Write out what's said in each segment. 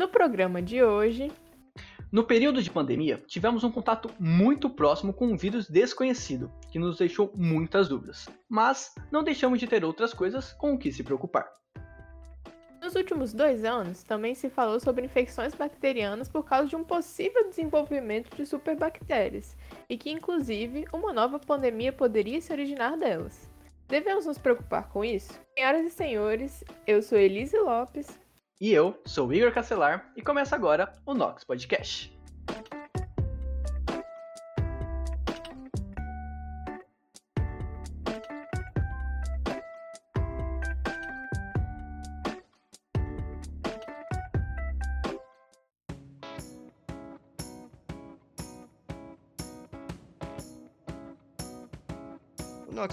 No programa de hoje, no período de pandemia, tivemos um contato muito próximo com um vírus desconhecido, que nos deixou muitas dúvidas, mas não deixamos de ter outras coisas com o que se preocupar. Nos últimos dois anos, também se falou sobre infecções bacterianas por causa de um possível desenvolvimento de superbactérias, e que, inclusive, uma nova pandemia poderia se originar delas. Devemos nos preocupar com isso? Senhoras e senhores, eu sou Elise Lopes. E eu sou Igor Castelar, e começa agora o Nox Podcast.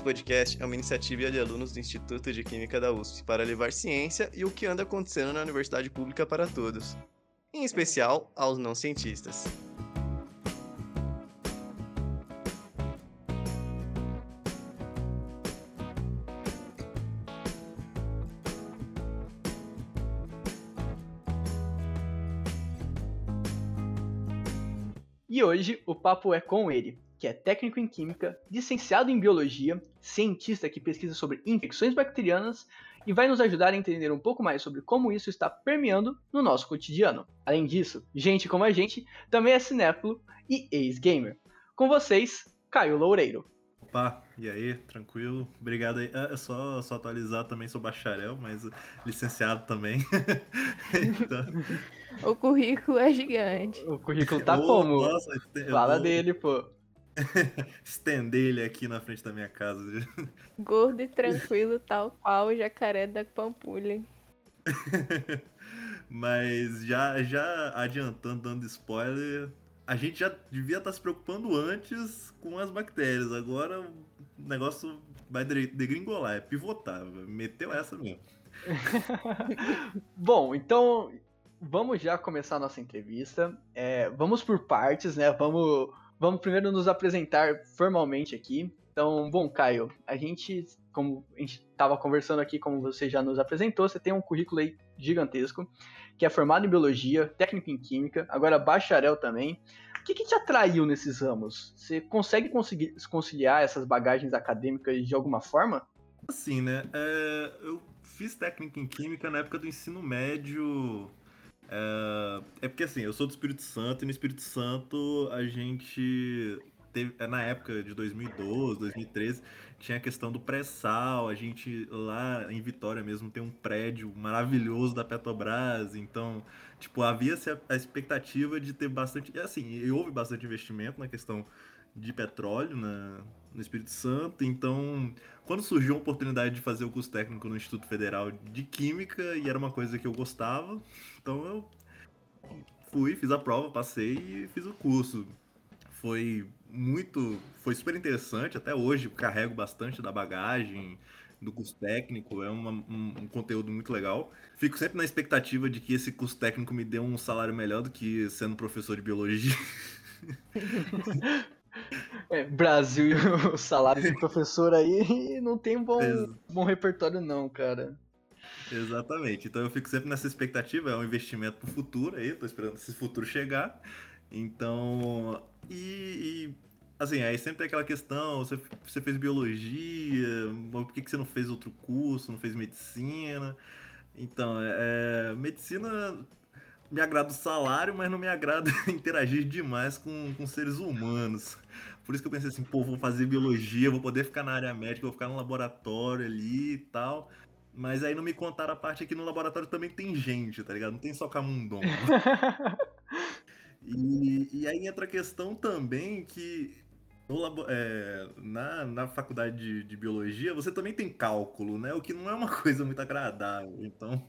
Podcast é uma iniciativa de alunos do Instituto de Química da USP para levar ciência e o que anda acontecendo na universidade pública para todos, em especial aos não cientistas. E hoje o papo é com ele, que é técnico em química, licenciado em biologia, cientista que pesquisa sobre infecções bacterianas e vai nos ajudar a entender um pouco mais sobre como isso está permeando no nosso cotidiano. Além disso, gente como a gente também é cinéfilo e ex-gamer. Com vocês, Caio Loureiro. Opa, e aí, tranquilo? Obrigado aí. É só, só atualizar também, sou bacharel, mas licenciado também. então... O currículo é gigante. O currículo tá oh, como? Nossa, Fala vou... dele, pô. Estender ele aqui na frente da minha casa. Gordo e tranquilo, tal qual o jacaré da Pampulha. Mas já, já adiantando, dando spoiler, a gente já devia estar se preocupando antes com as bactérias. Agora o negócio vai degringolar, é pivotar. Meteu essa mesmo. Bom, então vamos já começar a nossa entrevista. É, vamos por partes, né? Vamos Vamos primeiro nos apresentar formalmente aqui. Então, bom, Caio, a gente, como a gente estava conversando aqui, como você já nos apresentou, você tem um currículo aí gigantesco, que é formado em biologia, técnico em química, agora bacharel também. O que, que te atraiu nesses ramos? Você consegue conseguir conciliar essas bagagens acadêmicas de alguma forma? Assim, né? É, eu fiz técnico em química na época do ensino médio é, é porque assim, eu sou do Espírito Santo e no Espírito Santo a gente teve, é, na época de 2012, 2013, tinha a questão do pré-sal, a gente lá em Vitória mesmo tem um prédio maravilhoso da Petrobras, então, tipo, havia a expectativa de ter bastante, e assim, e houve bastante investimento na questão de petróleo na, no Espírito Santo. Então, quando surgiu a oportunidade de fazer o curso técnico no Instituto Federal de Química, e era uma coisa que eu gostava, então eu fui, fiz a prova, passei e fiz o curso. Foi muito, foi super interessante, até hoje carrego bastante da bagagem do curso técnico, é uma, um, um, conteúdo muito legal. Fico sempre na expectativa de que esse curso técnico me dê um salário melhor do que sendo professor de biologia. É, Brasil e o salário de professor aí não tem um bom, bom repertório, não, cara. Exatamente. Então eu fico sempre nessa expectativa, é um investimento pro futuro aí, tô esperando esse futuro chegar. Então. E, e assim, aí sempre tem aquela questão, você, você fez biologia, por que, que você não fez outro curso, não fez medicina? Então, é, medicina me agrada o salário, mas não me agrada interagir demais com, com seres humanos. Por isso que eu pensei assim, pô, vou fazer biologia, vou poder ficar na área médica, vou ficar no laboratório ali e tal. Mas aí não me contaram a parte que no laboratório também tem gente, tá ligado? Não tem só camundongo. e, e aí entra a questão também que no, é, na, na faculdade de, de, biologia você também tem cálculo, né? O que não é uma coisa muito agradável. Então,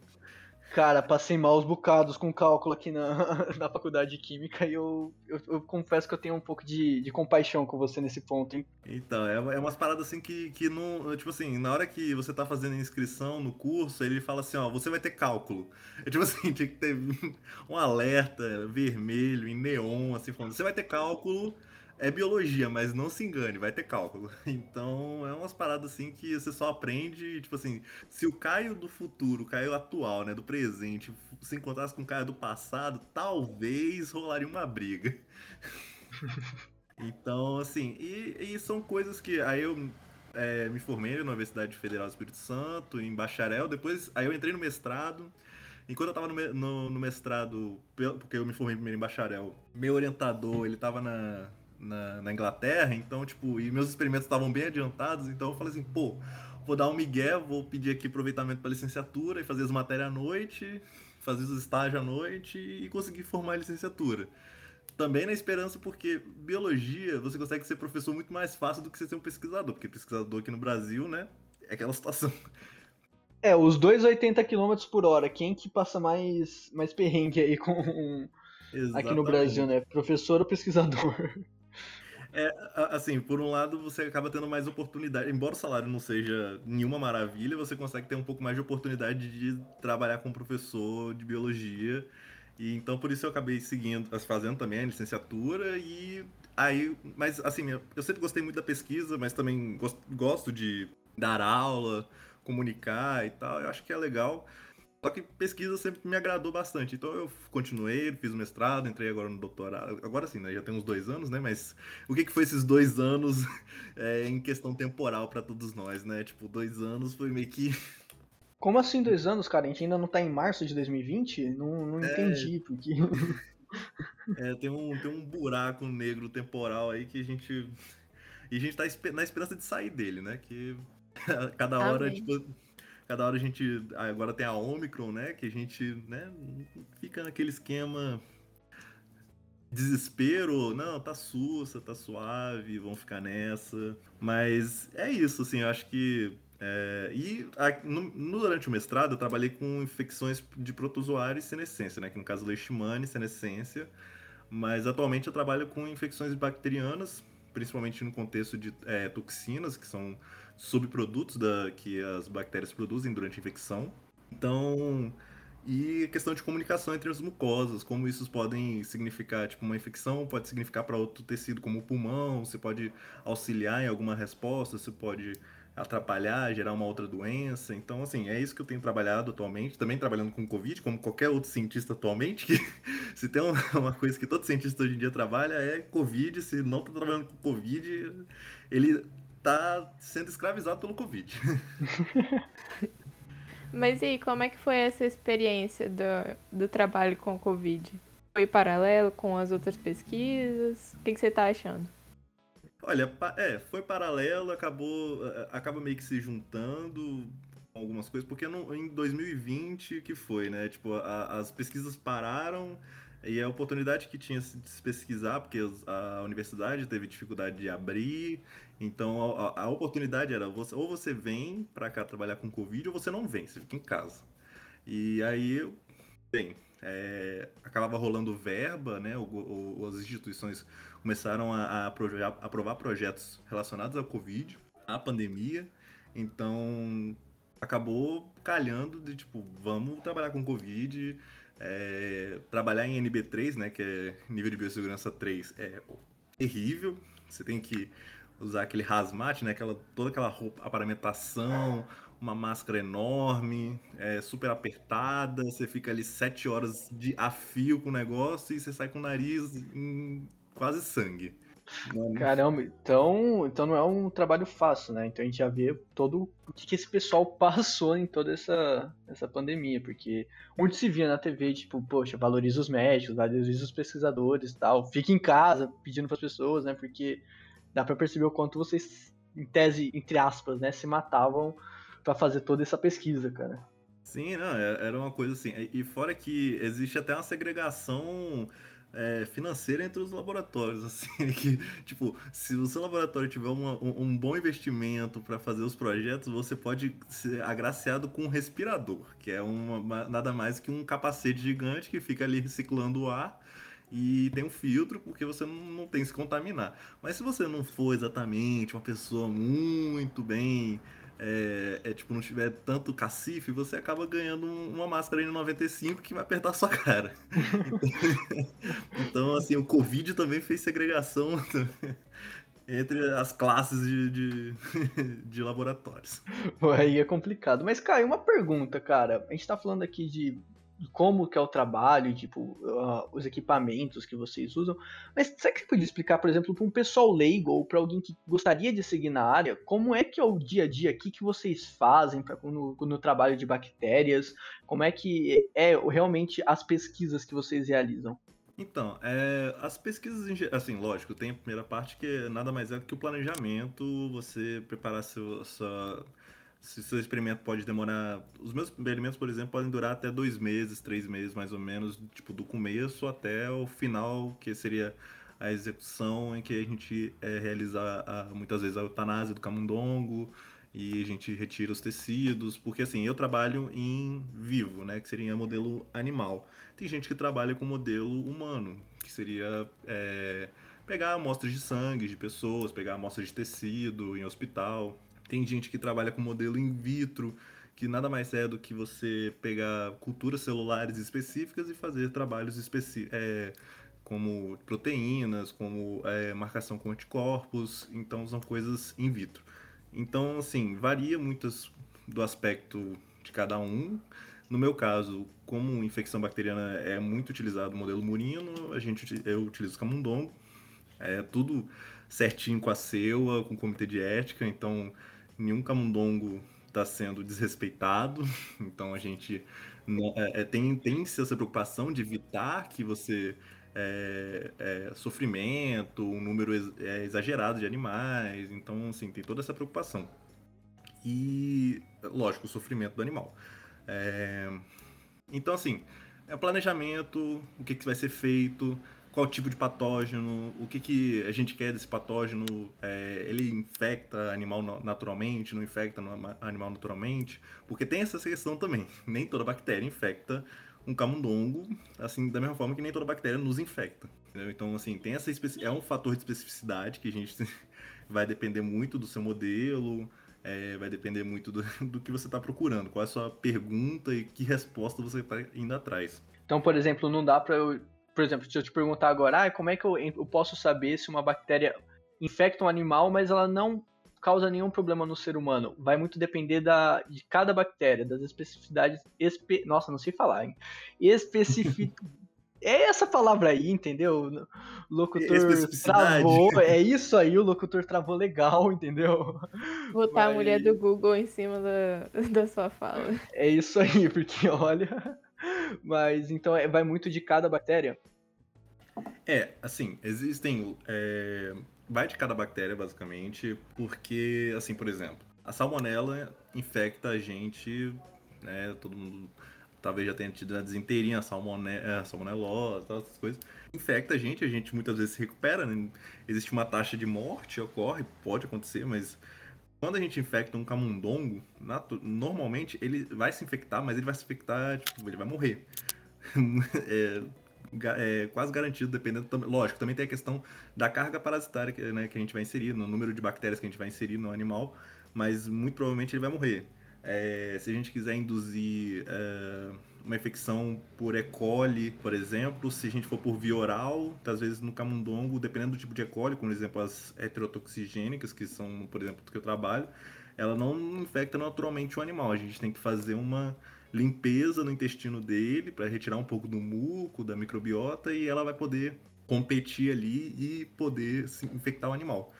Cara, passei maus bocados com cálculo aqui na, na faculdade de Química e eu, eu, eu, confesso que eu tenho um pouco de, de compaixão com você nesse ponto, hein? Então, é, é umas paradas assim que, que não. Tipo assim, na hora que você tá fazendo inscrição no curso, ele fala assim: ó, você vai ter cálculo. É tipo assim, tinha que ter um alerta vermelho em neon, assim, falando: você vai ter cálculo. É biologia, mas não se engane, vai ter cálculo. Então, é umas paradas assim que você só aprende, tipo assim, se o Caio do futuro, o Caio atual, né, do presente, se encontrasse com o Caio do passado, talvez rolaria uma briga. Então, assim, e, e, são coisas que aí eu é, me formei na Universidade Federal do Espírito Santo, em bacharel, depois aí eu entrei no mestrado. Enquanto eu estava no, no, no, mestrado, porque eu me formei primeiro em bacharel, meu orientador, ele estava na, na, na, Inglaterra, então, tipo, e meus experimentos estavam bem adiantados, então eu falei assim, pô, vou dar um migué, vou pedir aqui aproveitamento para licenciatura e fazer as matérias à noite, fazer os estágios à noite e conseguir formar a licenciatura. Também na esperança, porque biologia você consegue ser professor muito mais fácil do que você ser um pesquisador, porque pesquisador aqui no Brasil, né, é aquela situação. É, os dois 80 km por hora, quem que passa mais, mais perrengue aí com aqui no Brasil, né? Professor ou pesquisador? É, assim, por um lado você acaba tendo mais oportunidade, embora o salário não seja nenhuma maravilha, você consegue ter um pouco mais de oportunidade de trabalhar com professor de biologia. E então por isso eu acabei seguindo, fazendo também a licenciatura e aí, mas assim, eu sempre gostei muito da pesquisa, mas também gosto de dar aula, comunicar e tal. Eu acho que é legal. Só que pesquisa sempre me agradou bastante. Então eu continuei, fiz o mestrado, entrei agora no doutorado. Agora sim, né? Já tem uns dois anos, né? Mas o que, que foi esses dois anos é, em questão temporal para todos nós, né? Tipo, dois anos foi meio que. Como assim dois anos, cara? A gente ainda não tá em março de 2020? Não, não é... entendi, porque. é, tem um, tem um buraco negro temporal aí que a gente. E a gente tá na esperança de sair dele, né? Que cada hora, Amém. tipo Cada hora a gente. Agora tem a Omicron, né? Que a gente né, fica naquele esquema. Desespero, não, tá sussa, tá suave, vão ficar nessa. Mas é isso, assim, eu acho que é, e a, no, durante o mestrado eu trabalhei com infecções de protozoário e senescência, né? Que no caso leishmania e senescência. Mas atualmente eu trabalho com infecções bacterianas, principalmente no contexto de é, toxinas, que são subprodutos da, que as bactérias produzem durante a infecção. Então, e questão de comunicação entre as mucosas, como isso podem significar, tipo, uma infecção pode significar para outro tecido, como o pulmão, você pode auxiliar em alguma resposta, você pode atrapalhar, gerar uma outra doença. Então, assim, é isso que eu tenho trabalhado atualmente. Também trabalhando com Covid, como qualquer outro cientista atualmente, que se tem uma coisa que todo cientista hoje em dia trabalha é Covid. Se não está trabalhando com Covid, ele tá sendo escravizado pelo Covid. Mas e aí, como é que foi essa experiência do, do trabalho com o Covid? Foi paralelo com as outras pesquisas? O que, que você tá achando? Olha, é, foi paralelo, acabou, é, acaba meio que se juntando algumas coisas, porque no, em 2020 que foi, né? Tipo, a, as pesquisas pararam e a oportunidade que tinha de se pesquisar, porque a universidade teve dificuldade de abrir, então a, a oportunidade era você, ou você vem para cá trabalhar com Covid ou você não vem, você fica em casa. E aí, bem, é, acabava rolando verba, né? O, o, as instituições começaram a, a aprovar projetos relacionados ao Covid, à pandemia. Então acabou calhando de tipo, vamos trabalhar com Covid é, trabalhar em NB3, né, que é nível de biossegurança 3, é terrível. Você tem que usar aquele hazmat, né, aquela, toda aquela roupa, aparamentação, uma máscara enorme, é, super apertada. Você fica ali sete horas de a fio com o negócio e você sai com o nariz em quase sangue. Caramba, então, então não é um trabalho fácil, né? Então a gente já vê todo o que, que esse pessoal passou em toda essa, essa pandemia, porque onde se via na TV, tipo, poxa, valoriza os médicos, valoriza os pesquisadores tal, fica em casa pedindo para as pessoas, né? Porque dá para perceber o quanto vocês, em tese, entre aspas, né, se matavam para fazer toda essa pesquisa, cara. Sim, não, é, era uma coisa assim. E fora que existe até uma segregação é, financeira entre os laboratórios, assim, que, tipo, se o seu laboratório tiver uma, um, bom investimento para fazer os projetos, você pode ser agraciado com um respirador, que é uma, nada mais que um capacete gigante que fica ali reciclando o ar e tem um filtro porque você não, tem se contaminar. Mas se você não for exatamente uma pessoa muito bem é, é, tipo, não tiver tanto cacife, você acaba ganhando uma máscara N95 que vai apertar a sua cara. então, assim, o Covid também fez segregação entre as classes de, de, de laboratórios. Aí é complicado. Mas, Caio, uma pergunta, cara. A gente tá falando aqui de como que é o trabalho, tipo, uh, os equipamentos que vocês usam. Mas será que você podia explicar, por exemplo, para um pessoal leigo ou para alguém que gostaria de seguir na área, como é que é o dia a dia aqui que vocês fazem pra, no, no trabalho de bactérias? Como é que é realmente as pesquisas que vocês realizam? Então, é, as pesquisas, assim, lógico, tem a primeira parte que nada mais é do que o planejamento, você preparar seu, sua, se seu experimento pode demorar. Os meus experimentos, por exemplo, podem durar até dois meses, três meses mais ou menos, tipo, do começo até o final, que seria a execução em que a gente é, realiza a, muitas vezes a eutanásia do camundongo e a gente retira os tecidos, porque assim, eu trabalho em vivo, né, que seria modelo animal. Tem gente que trabalha com modelo humano, que seria é, pegar amostras de sangue de pessoas, pegar amostras de tecido em hospital, tem gente que trabalha com modelo in vitro, que nada mais é do que você pegar culturas celulares específicas e fazer trabalhos específicos. É, como proteínas, como é, marcação com anticorpos, então são coisas in vitro. Então, assim, varia muito do aspecto de cada um. No meu caso, como infecção bacteriana é muito utilizado o modelo murino, a gente, eu utilizo camundongo, é tudo certinho com a CEUA, com o comitê de ética, então nenhum camundongo está sendo desrespeitado, então a gente é, é, tem, tem essa preocupação de evitar que você é, é, sofrimento, um número é, exagerado de animais, então assim, tem toda essa preocupação. E, lógico, o sofrimento do animal. É, então, assim, é planejamento, o que, que vai ser feito, qual tipo de patógeno, o que, que a gente quer desse patógeno, é, ele infecta animal naturalmente, não infecta animal naturalmente, porque tem essa questão também, nem toda bactéria infecta um camundongo, assim, da mesma forma que nem toda bactéria nos infecta. Entendeu? Então, assim, tem essa é um fator de especificidade que a gente vai depender muito do seu modelo, é, vai depender muito do, do que você está procurando, qual é a sua pergunta e que resposta você está indo atrás. Então, por exemplo, não dá para eu por exemplo, se eu te perguntar agora, ah, como é que eu, eu posso saber se uma bactéria infecta um animal, mas ela não causa nenhum problema no ser humano. Vai muito depender da, de cada bactéria, das especificidades. Espe, nossa, não sei falar, hein? Especific. é essa palavra aí, entendeu? O locutor travou. É isso aí, o locutor travou legal, entendeu? Botar Mas... a mulher do Google em cima da, da sua fala. É isso aí, porque olha. Mas então é, vai muito de cada bactéria? É, assim, existem. É, vai de cada bactéria, basicamente, porque, assim, por exemplo, a salmonela infecta a gente, né? Todo mundo talvez já tenha tido a desinteirinha, a, salmone, a salmonelose, essas coisas. Infecta a gente, a gente muitas vezes se recupera, né? Existe uma taxa de morte, ocorre, pode acontecer, mas quando a gente infecta um camundongo, normalmente ele vai se infectar, mas ele vai se infectar, tipo, ele vai morrer. é, é, quase garantido, dependendo. Lógico, também tem a questão da carga parasitária que, né, que a gente vai inserir, no número de bactérias que a gente vai inserir no animal, mas muito provavelmente ele vai morrer. É, se a gente quiser induzir é, uma infecção por E. coli, por exemplo, se a gente for por via oral, às vezes no camundongo, dependendo do tipo de E. coli, como por exemplo as heterotoxigênicas, que são, por exemplo, do que eu trabalho, ela não infecta naturalmente o animal. A gente tem que fazer uma limpeza no intestino dele para retirar um pouco do muco, da microbiota e ela vai poder competir ali e poder infectar o animal.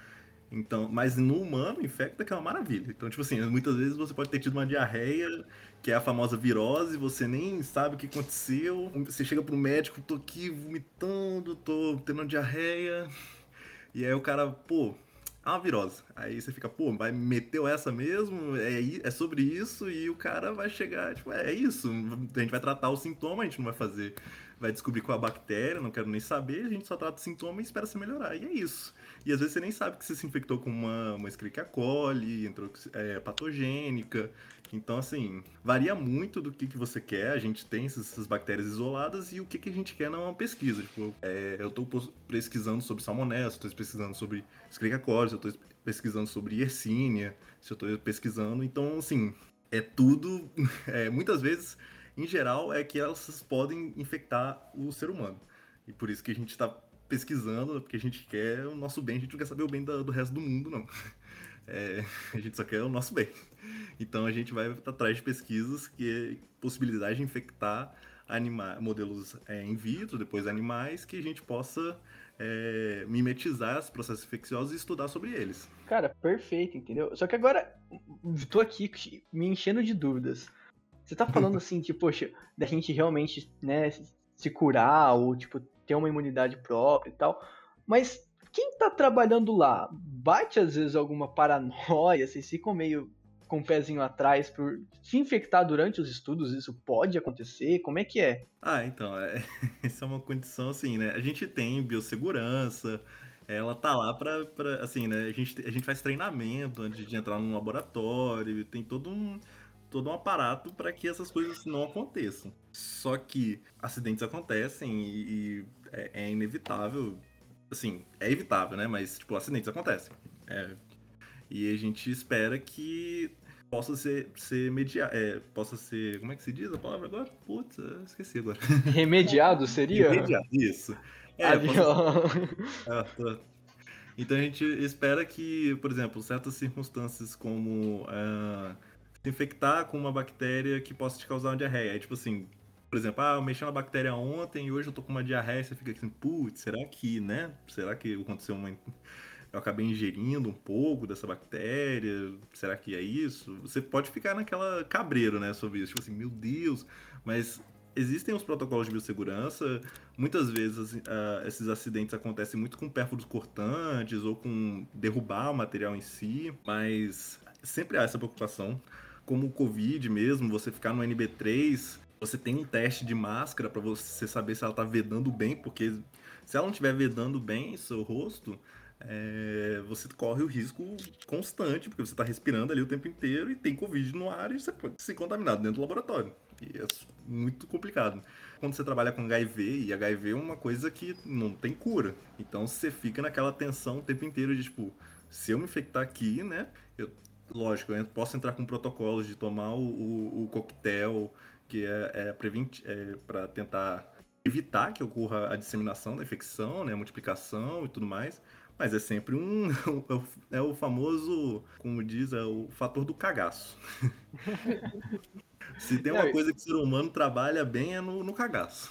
Então, mas no humano infecta que é uma maravilha. Então, tipo assim, muitas vezes você pode ter tido uma diarreia, que é a famosa virose, você nem sabe o que aconteceu. Você chega pro médico, tô aqui vomitando, tô tendo uma diarreia. E aí o cara, pô, é uma virose. Aí você fica, pô, vai meteu essa mesmo? É, é sobre isso? E o cara vai chegar, tipo, é, é isso. A gente vai tratar o sintoma, a gente não vai fazer vai descobrir qual é a bactéria, não quero nem saber, a gente só trata o sintoma e espera se melhorar. E é isso. E às vezes você nem sabe que você se infectou com uma, uma Escherichia coli, entrou é, patogênica. Então, assim, varia muito do que, que você quer. A gente tem essas bactérias isoladas e o que, que a gente quer numa pesquisa. Tipo, é, eu estou pesquisando sobre salmonella, estou pesquisando sobre Escherichia coli, estou pesquisando sobre Yersinia, se eu estou pesquisando. Então, assim, é tudo. É, muitas vezes, em geral, é que elas podem infectar o ser humano. E por isso que a gente está pesquisando, porque a gente quer o nosso bem, a gente não quer saber o bem do, do resto do mundo, não. É, a gente só quer o nosso bem. Então a gente vai atrás de pesquisas que é possibilidade de infectar anima modelos é, in vitro, depois animais, que a gente possa é, mimetizar os processos infecciosos e estudar sobre eles. Cara, perfeito, entendeu? Só que agora, tô aqui me enchendo de dúvidas. Você tá falando assim, tipo, poxa, da gente realmente, né, se curar ou, tipo, ter uma imunidade própria e tal. Mas quem tá trabalhando lá, bate às vezes alguma paranoia, vocês ficam meio com o pezinho atrás por se infectar durante os estudos, isso pode acontecer? Como é que é? Ah, então, é, essa é uma condição assim, né? A gente tem biossegurança, ela tá lá pra, pra assim, né? A gente, a gente faz treinamento antes de entrar num laboratório, tem todo um, todo um aparato para que essas coisas não aconteçam. Só que acidentes acontecem e, e é, é, inevitável, assim, é evitável, né? Mas, tipo, acidentes acontecem. É, e a gente espera que possa ser, ser mediado, é, possa ser, como é que se diz a palavra agora? Putz, esqueci agora. Remediado seria? Remediado, isso. É, possa... ah, Então a gente espera que, por exemplo, certas circunstâncias como uh, se infectar com uma bactéria que possa te causar uma diarreia. É tipo assim, por exemplo, ah, eu mexi na bactéria ontem e hoje eu tô com uma diarreia, você fica assim, putz, será que, né? Será que aconteceu uma eu acabei ingerindo um pouco dessa bactéria, será que é isso? Você pode ficar naquela cabreiro, né, sobre isso, tipo assim, meu Deus, mas existem os protocolos de biossegurança, muitas vezes uh, esses acidentes acontecem muito com pérfuros cortantes ou com derrubar o material em si, mas sempre há essa preocupação. Como o Covid mesmo, você ficar no NB3, você tem um teste de máscara para você saber se ela está vedando bem, porque se ela não estiver vedando bem seu rosto, é, você corre o risco constante, porque você está respirando ali o tempo inteiro e tem Covid no ar e você pode ser contaminado dentro do laboratório. E é muito complicado. Quando você trabalha com HIV, e HIV é uma coisa que não tem cura. Então você fica naquela tensão o tempo inteiro de tipo, se eu me infectar aqui, né? Eu, lógico, eu posso entrar com protocolos de tomar o, o, o coquetel, que é, é, é para tentar evitar que ocorra a disseminação da infecção, né, a multiplicação e tudo mais. Mas é sempre um. É o famoso, como diz, é o fator do cagaço. Se tem uma coisa que o ser humano trabalha bem é no, no cagaço.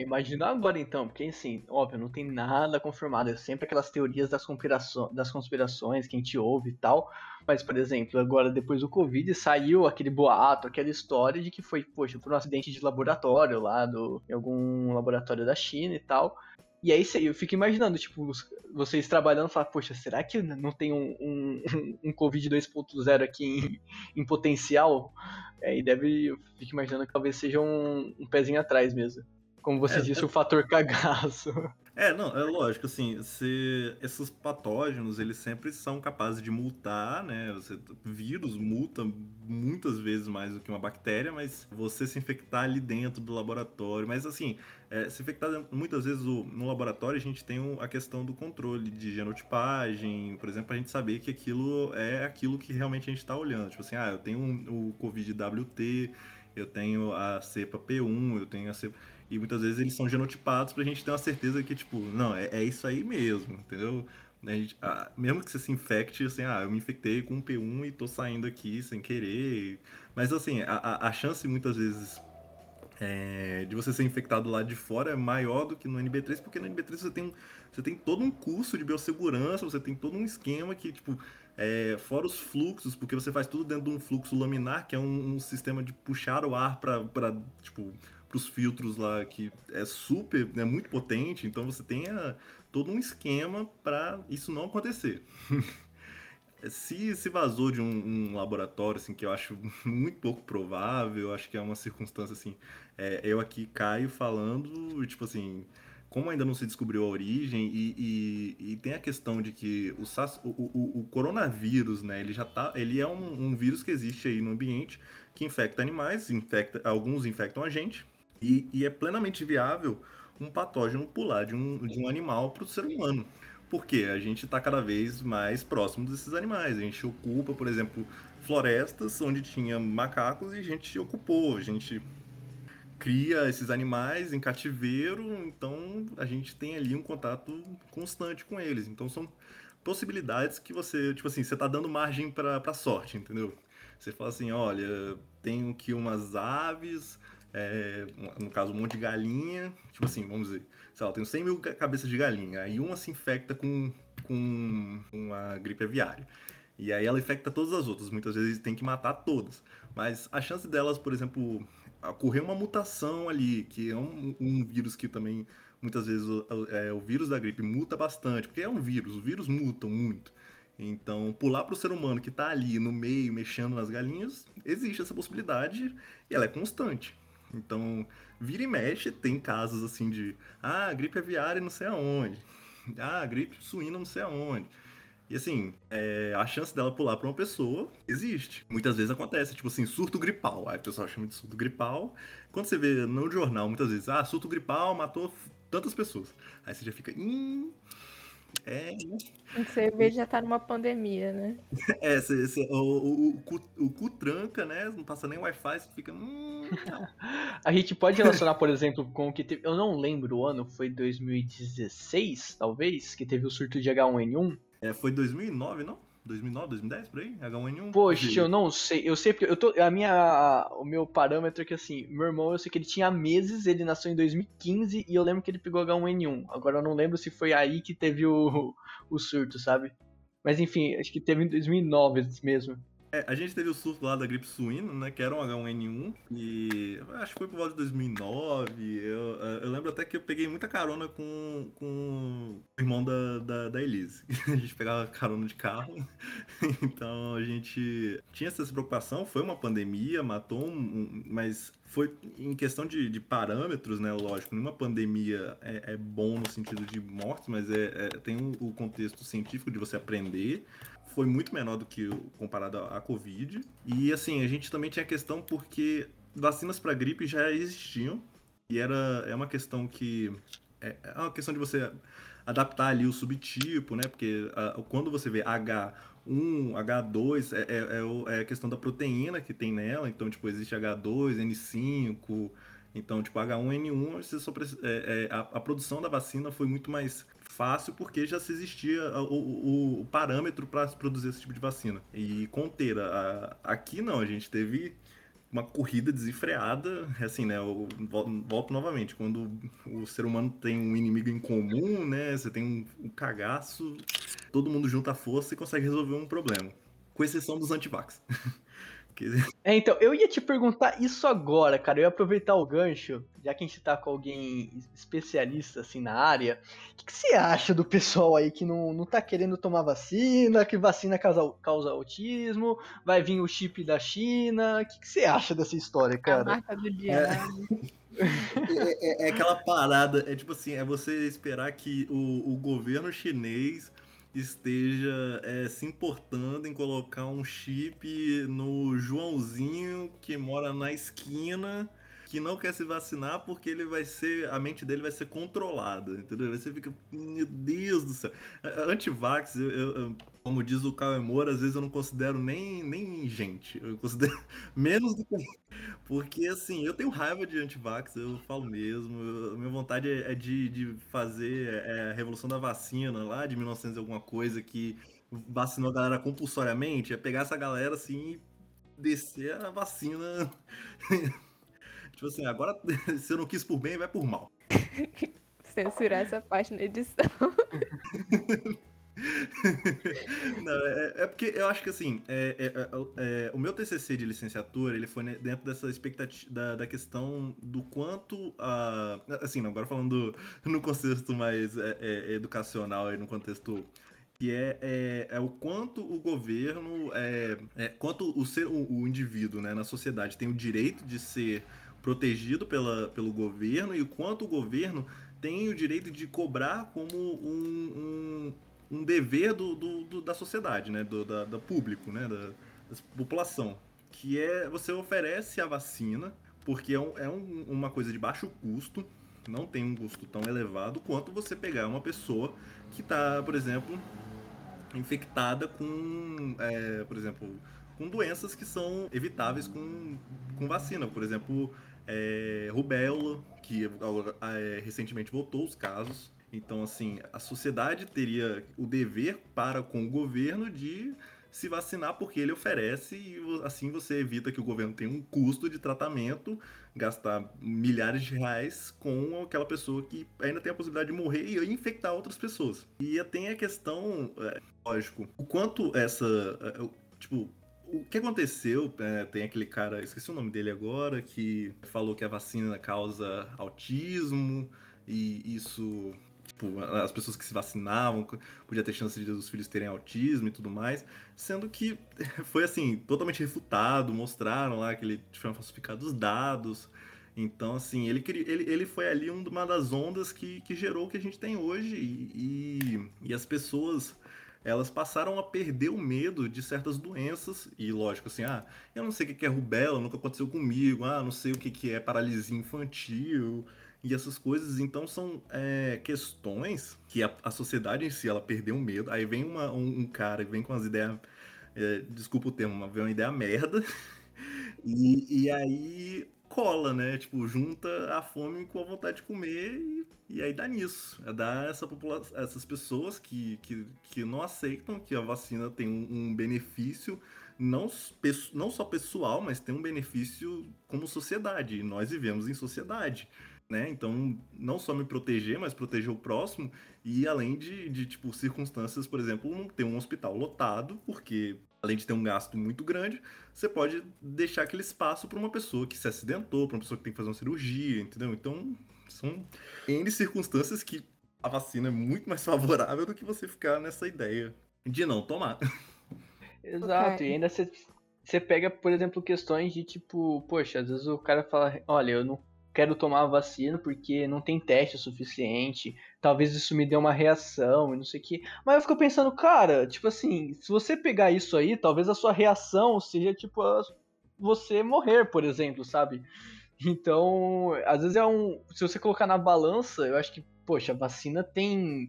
Imagina agora então, porque assim, óbvio, não tem nada confirmado, é sempre aquelas teorias das, conspirações, das conspirações que a gente ouve e tal. Mas, por exemplo, agora depois do Covid saiu aquele boato, aquela história de que foi, poxa, por um acidente de laboratório lá, do, em algum laboratório da China e tal. E aí eu fico imaginando, tipo, vocês trabalhando e falar, poxa, será que não tem um, um, um Covid 2.0 aqui em, em potencial? É, e deve, eu fico imaginando que talvez seja um, um pezinho atrás mesmo. Como você é, disse, é... o fator cagaço. É, não, é lógico, assim, se esses patógenos, eles sempre são capazes de multar, né? Você, vírus multa muitas vezes mais do que uma bactéria, mas você se infectar ali dentro do laboratório, mas assim, é, se infectar muitas vezes o, no laboratório, a gente tem a questão do controle de genotipagem, por exemplo, a gente saber que aquilo é aquilo que realmente a gente está olhando. Tipo assim, ah, eu tenho o Covid-WT, eu tenho a cepa P1, eu tenho a cepa e muitas vezes eles são genotipados pra gente ter uma certeza que, tipo, não, é, é isso aí mesmo, entendeu? Né, gente, mesmo que você se infecte, assim, ah, eu me infectei com um P1 e tô saindo aqui sem querer. Mas, assim, a, a chance muitas vezes é, de você ser infectado lá de fora é maior do que no NB3, porque no NB3 você tem, você tem todo um curso de biossegurança, você tem todo um esquema que, tipo, é, fora os fluxos, porque você faz tudo dentro de um fluxo laminar, que é um, um sistema de puxar o ar para, tipo, os filtros lá que é super, é muito potente, então você tem todo um esquema para isso não acontecer. se se vazou de um, um, laboratório, assim, que eu acho muito pouco provável, acho que é uma circunstância, assim, é, eu aqui caio falando, tipo assim, como ainda não se descobriu a origem e, e, e tem a questão de que o, SARS, o, o, o, coronavírus, né, ele já tá, ele é um, um, vírus que existe aí no ambiente que infecta animais, infecta, alguns infectam a gente e, e é plenamente viável um patógeno pular de um, de um animal para o ser humano. Porque a gente está cada vez mais próximo desses animais. A gente ocupa, por exemplo, florestas onde tinha macacos e a gente ocupou. A gente cria esses animais em cativeiro, então a gente tem ali um contato constante com eles. Então são possibilidades que você, tipo assim, você está dando margem para sorte, entendeu? Você fala assim, olha, tenho aqui umas aves, é, no caso, um monte de galinha. Tipo assim, vamos dizer, sei lá, eu tenho 100 mil cabeças de galinha. Aí uma se infecta com, com uma gripe aviária. E aí ela infecta todas as outras. Muitas vezes tem que matar todas. Mas a chance delas, por exemplo, ocorrer uma mutação ali, que é um, um vírus que também, muitas vezes, o, é, o vírus da gripe muta bastante, porque é um vírus, os vírus mutam muito. Então, pular para o ser humano que está ali no meio, mexendo nas galinhas, existe essa possibilidade e ela é constante. Então, vira e mexe, tem casos assim de ah, gripe aviária não sei aonde, ah, gripe suína não sei aonde. E assim, é, a chance dela pular para uma pessoa existe. Muitas vezes acontece, tipo assim, surto gripal. Aí o pessoal chama de surto gripal. Quando você vê no jornal, muitas vezes, ah, surto gripal matou tantas pessoas. Aí você já fica, hum, é. Você vê já tá numa pandemia, né? É, cê, cê, o, o, o, cu, o cu tranca, né? Não passa nem Wi-Fi, você fica. Hum, a gente pode relacionar, por exemplo, com o que teve. Eu não lembro o ano, foi 2016, talvez, que teve o surto de H1N1. É, foi 2009, não? 2009, 2010, por aí? H1N1? Poxa, eu não sei. Eu sei porque eu tô, a minha, o meu parâmetro é que assim, meu irmão, eu sei que ele tinha meses, ele nasceu em 2015 e eu lembro que ele pegou H1N1. Agora eu não lembro se foi aí que teve o, o surto, sabe? Mas enfim, acho que teve em 2009 mesmo. É, a gente teve o surto lá da gripe suína, né? Que era um H1N1. E acho que foi por volta de 2009. Eu, eu lembro até que eu peguei muita carona com, com o irmão da, da, da Elise. A gente pegava carona de carro. Então a gente tinha essa preocupação. Foi uma pandemia, matou um. Mas foi em questão de, de parâmetros, né? Lógico, nenhuma pandemia é, é bom no sentido de mortes, mas é, é tem o, o contexto científico de você aprender foi muito menor do que comparado à Covid. E assim, a gente também tinha questão porque vacinas para gripe já existiam e era é uma questão que é, é uma questão de você adaptar ali o subtipo, né? Porque a, quando você vê H1, H2, é, é, é, a questão da proteína que tem nela. Então, tipo, existe H2, N5. Então, tipo, H1N1, você só, é, é, a, a, produção da vacina foi muito mais fácil porque já se existia o, o, o parâmetro para produzir esse tipo de vacina. E conter. A, aqui não, a gente teve uma corrida desenfreada, assim, né? Eu volto novamente, quando o ser humano tem um inimigo em comum, né? Você tem um, um cagaço, todo mundo junta força e consegue resolver um problema. Com exceção dos antivax. É, então, eu ia te perguntar isso agora, cara. Eu ia aproveitar o gancho, já que a gente tá com alguém especialista assim na área. O que, que você acha do pessoal aí que não, não tá querendo tomar vacina, que vacina causa, causa autismo, vai vir o chip da China? O que, que você acha dessa história, cara? A marca do dia. É, é, é, é aquela parada, é tipo assim, é você esperar que o, o governo chinês esteja é, se importando em colocar um chip no Joãozinho que mora na esquina que não quer se vacinar porque ele vai ser, a mente dele vai ser controlada, entendeu? Você fica, meu Deus do céu. Antivax, eu, eu, como diz o Caio Moura, às vezes eu não considero nem, nem gente, eu considero menos do que. Porque assim, eu tenho raiva de antivax, eu falo mesmo. Eu, minha vontade é, é de, de fazer é, a revolução da vacina lá de 1900 e alguma coisa que vacinou a galera compulsoriamente, é pegar essa galera assim e descer a vacina Tipo assim, agora se eu não quis por bem, vai por mal. Censurar essa parte na edição. não, é, é, porque eu acho que assim, é, é, é, é o meu TCC de licenciatura, ele foi dentro dessa expectativa, da, da questão do quanto, a, assim, agora falando no contexto mais é, educacional e no contexto que é, é, é, o quanto o governo, é, é quanto o, ser, o, o, indivíduo né, na sociedade tem o direito de ser protegido pela, pelo governo e o quanto o governo tem o direito de cobrar como um, um, um dever do, do, do, da sociedade, né, do da, público, né, da, da, população, que é você oferece a vacina porque é, um, é um, uma coisa de baixo custo, não tem um custo tão elevado quanto você pegar uma pessoa que está, por exemplo, infectada com, é, por exemplo, com doenças que são evitáveis com, com vacina. Por exemplo, é, rubéola, que é, recentemente voltou os casos. Então, assim, a sociedade teria o dever para com o governo de se vacinar porque ele oferece e assim você evita que o governo tenha um custo de tratamento, gastar milhares de reais com aquela pessoa que ainda tem a possibilidade de morrer e infectar outras pessoas. E tem a questão, é, lógico, o quanto essa, é, tipo, o que aconteceu, é, tem aquele cara, esqueci o nome dele agora, que falou que a vacina causa autismo e isso Tipo, as pessoas que se vacinavam podia ter chance de os filhos terem autismo e tudo mais, sendo que foi assim, totalmente refutado, mostraram lá que ele tinha falsificado os dados. Então, assim, ele, ele, ele foi ali uma das ondas que, que gerou o que a gente tem hoje e, e, e as pessoas elas passaram a perder o medo de certas doenças. E lógico, assim, ah, eu não sei o que é rubela, nunca aconteceu comigo, ah, não sei o que é paralisia infantil, e essas coisas. Então são é, questões que a, a, sociedade em si ela perdeu o medo. Aí vem uma, um, um, cara que vem com as ideias, é, desculpa o termo, mas vem uma ideia merda. E, e aí cola, né? Tipo, junta a fome com a vontade de comer e, e aí dá nisso. É dar essa população, essas pessoas que, que, que não aceitam que a vacina tem um, um benefício não, não só pessoal, mas tem um benefício como sociedade. E nós vivemos em sociedade né? Então, não só me proteger, mas proteger o próximo. E além de, de tipo, circunstâncias, por exemplo, não ter um hospital lotado, porque além de ter um gasto muito grande, você pode deixar aquele espaço para uma pessoa que se acidentou, para uma pessoa que tem que fazer uma cirurgia, entendeu? Então, são N circunstâncias que a vacina é muito mais favorável do que você ficar nessa ideia de não tomar. Exato, okay. e ainda você, você pega, por exemplo, questões de tipo, poxa, às vezes o cara fala, olha, eu não quero tomar a vacina porque não tem teste suficiente, talvez isso me dê uma reação e não sei o que. Mas eu fico pensando, cara, tipo assim, se você pegar isso aí, talvez a sua reação seja tipo você morrer, por exemplo, sabe? Então, às vezes é um. Se você colocar na balança, eu acho que, poxa, a vacina tem.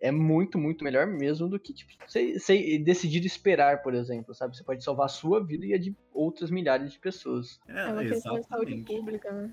É muito, muito melhor mesmo do que tipo, você, você decidir esperar, por exemplo, sabe? Você pode salvar a sua vida e a de outras milhares de pessoas. É, é uma questão de saúde pública, né?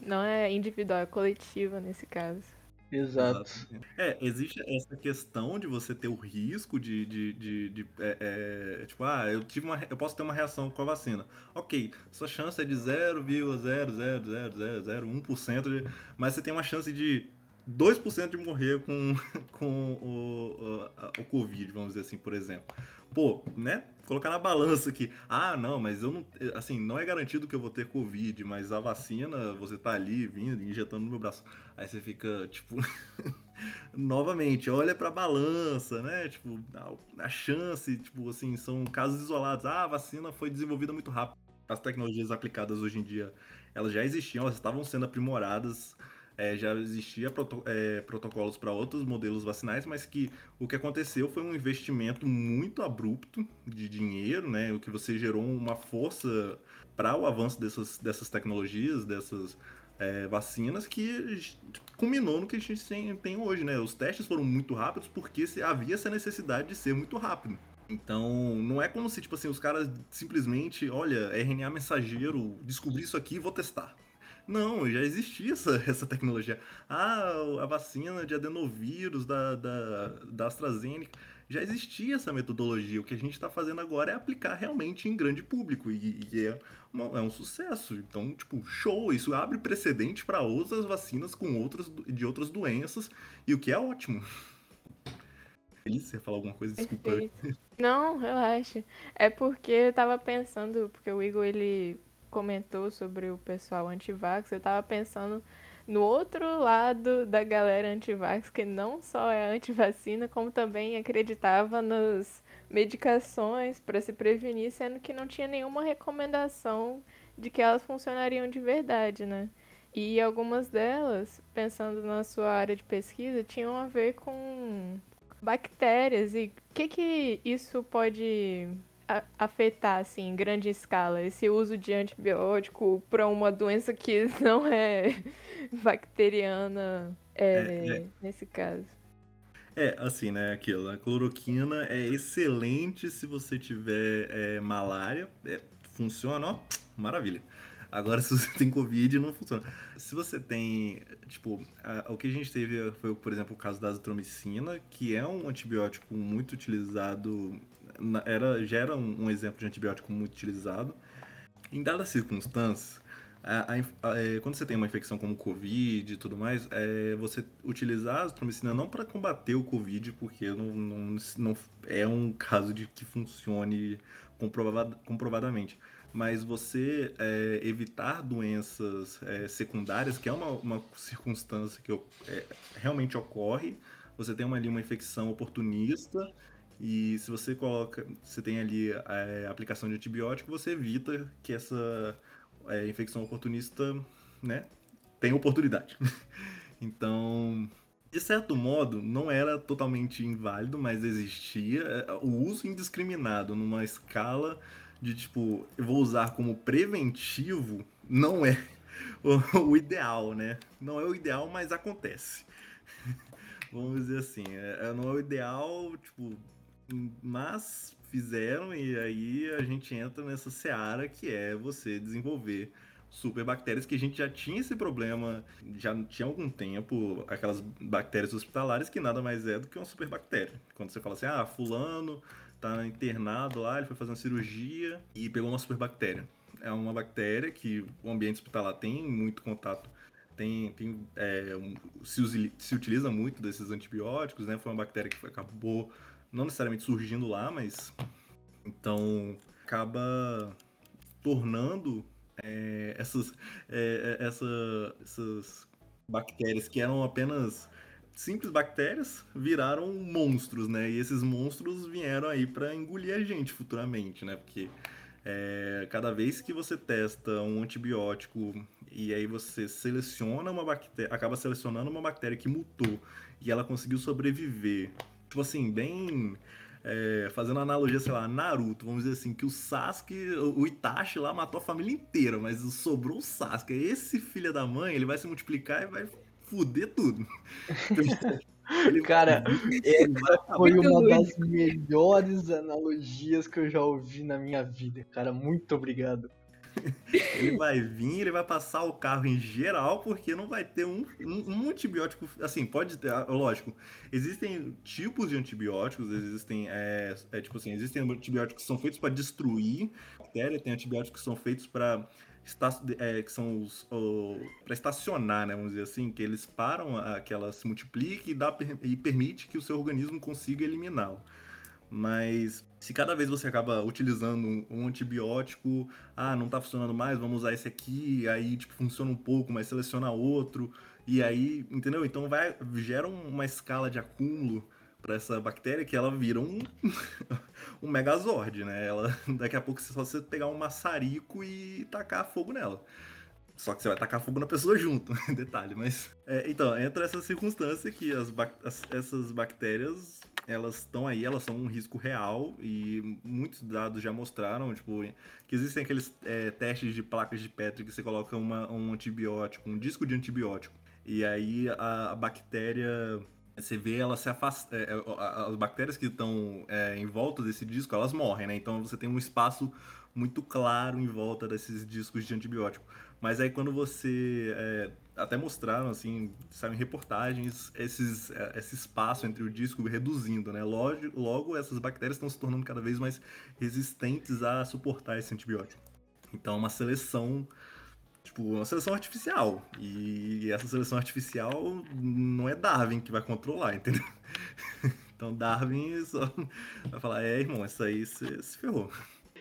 Não é individual, é coletiva nesse caso. Exato. É, existe essa questão de você ter o risco de. de, de, de é, é, tipo, ah, eu tive uma. Eu posso ter uma reação com a vacina. Ok, sua chance é de 0,00001%, mas você tem uma chance de 2% de morrer com, com o, o, o Covid, vamos dizer assim, por exemplo. Pô, né? colocar na balança aqui. Ah, não, mas eu não. Assim, não é garantido que eu vou ter Covid, mas a vacina, você tá ali vindo, injetando no meu braço. Aí você fica, tipo. novamente, olha pra balança, né? Tipo, a, chance, tipo, assim, são casos isolados. Ah, a vacina foi desenvolvida muito rápido. As tecnologias aplicadas hoje em dia, elas já existiam, elas estavam sendo aprimoradas é, já existia proto é, protocolos para outros modelos vacinais, mas que o que aconteceu foi um investimento muito abrupto de dinheiro, né? O que você gerou uma força para o avanço dessas, dessas tecnologias, dessas é, vacinas, que culminou no que a gente tem, tem, hoje, né? Os testes foram muito rápidos porque havia essa necessidade de ser muito rápido. Então, não é como se, tipo assim, os caras simplesmente, olha, RNA mensageiro, descobri isso aqui e vou testar. Não, já existia essa, essa tecnologia. Ah, a vacina de adenovírus da, da, da AstraZeneca. Já existia essa metodologia. O que a gente está fazendo agora é aplicar realmente em grande público. E, e é, uma, é um sucesso. Então, tipo, show. Isso abre precedente para outras vacinas com outras, de outras doenças. E o que é ótimo. Feliz, você falar alguma coisa? Desculpa. Não, relaxa. É porque eu tava pensando, porque o Igor, ele comentou sobre o pessoal anti-vax, eu tava pensando no outro lado da galera antivax, que não só é antivacina, como também acreditava nas medicações para se prevenir, sendo que não tinha nenhuma recomendação de que elas funcionariam de verdade, né? E algumas delas, pensando na sua área de pesquisa, tinham a ver com bactérias e o que que isso pode afetar assim em grande escala esse uso de antibiótico para uma doença que não é bacteriana é, é, é. nesse caso. É, assim, né, aquilo, a cloroquina é excelente se você tiver é, malária, é, funciona, ó, maravilha. Agora, se você tem Covid, não funciona. Se você tem, tipo, a, o que a gente teve foi, por exemplo, o caso da azitromicina, que é um antibiótico muito utilizado, era, já era um, um exemplo de antibiótico muito utilizado. Em dadas circunstâncias, a, a, a, é, quando você tem uma infecção como Covid e tudo mais, é, você utilizar a azitromicina não para combater o Covid, porque não, não, não, é um caso de que funcione comprovadamente, mas você é, evitar doenças é, secundárias, que é uma, uma circunstância que é, realmente ocorre, você tem uma, ali uma infecção oportunista, e se você coloca, você tem ali a é, aplicação de antibiótico, você evita que essa é, infecção oportunista, né, tem oportunidade. então, de certo modo, não era totalmente inválido, mas existia é, o uso indiscriminado numa escala de tipo, eu vou usar como preventivo, não é o, o ideal, né? Não é o ideal, mas acontece. Vamos dizer assim, é, é, não é o ideal, tipo, mas fizeram e aí a gente entra nessa seara que é você desenvolver superbactérias que a gente já tinha esse problema já tinha algum tempo, aquelas bactérias hospitalares que nada mais é do que uma superbactéria. Quando você fala assim, ah, fulano tá internado lá, ele foi fazer uma cirurgia e pegou uma superbactéria. É uma bactéria que o ambiente hospitalar tem muito contato tem, tem é, um, se, se utiliza muito desses antibióticos, né? Foi uma bactéria que acabou não necessariamente surgindo lá, mas então acaba tornando é, essas, é, é, essa, essas bactérias que eram apenas simples bactérias viraram monstros, né? E esses monstros vieram aí para engolir a gente futuramente, né? Porque é, cada vez que você testa um antibiótico e aí você seleciona uma bactéria, acaba selecionando uma bactéria que mutou e ela conseguiu sobreviver tipo assim, bem. É, fazendo analogia, sei lá, Naruto, vamos dizer assim, que o Sasuke, o Itachi lá matou a família inteira, mas sobrou o Sasuke. Esse filho da mãe, ele vai se multiplicar e vai fuder tudo. Ele Cara, essa foi uma das melhores analogias que eu já ouvi na minha vida, cara. Muito obrigado. Ele vai vir, ele vai passar o carro em geral, porque não vai ter um, um, um, antibiótico. Assim, pode ter, ah, lógico, existem tipos de antibióticos, existem, é, é tipo assim, existem antibióticos que são feitos para destruir bactéria, tem antibióticos que são feitos para é, que são os, para estacionar, né, vamos dizer assim, que eles param a, que ela se multiplique e, dá, e permite que o seu organismo consiga eliminá-lo. Mas se cada vez você acaba utilizando um, antibiótico, ah, não tá funcionando mais, vamos usar esse aqui, aí tipo funciona um pouco, mas seleciona outro, e aí, entendeu? Então vai gera uma escala de acúmulo para essa bactéria que ela vira um um megazord, né? Ela daqui a pouco é só você pegar um maçarico e tacar fogo nela. Só que você vai tacar fogo na pessoa junto, detalhe, mas... É, então, entra essa circunstância que as, as essas bactérias elas estão aí, elas são um risco real e muitos dados já mostraram, tipo, que existem aqueles é, testes de placas de Petri que você coloca uma, um antibiótico, um disco de antibiótico, e aí a, a bactéria, você vê ela se afasta, é, é as bactérias que estão é, em volta desse disco, elas morrem, né? Então você tem um espaço muito claro em volta desses discos de antibiótico. Mas aí quando você é, até mostraram, assim, sabe, em reportagens, esses, é, esse espaço entre o disco reduzindo, né? Logo, logo essas bactérias estão se tornando cada vez mais resistentes a suportar esse antibiótico. Então, uma seleção, tipo, uma seleção artificial. E essa seleção artificial não é Darwin que vai controlar, entendeu? Então, Darwin só vai falar: é, irmão, isso aí se ferrou.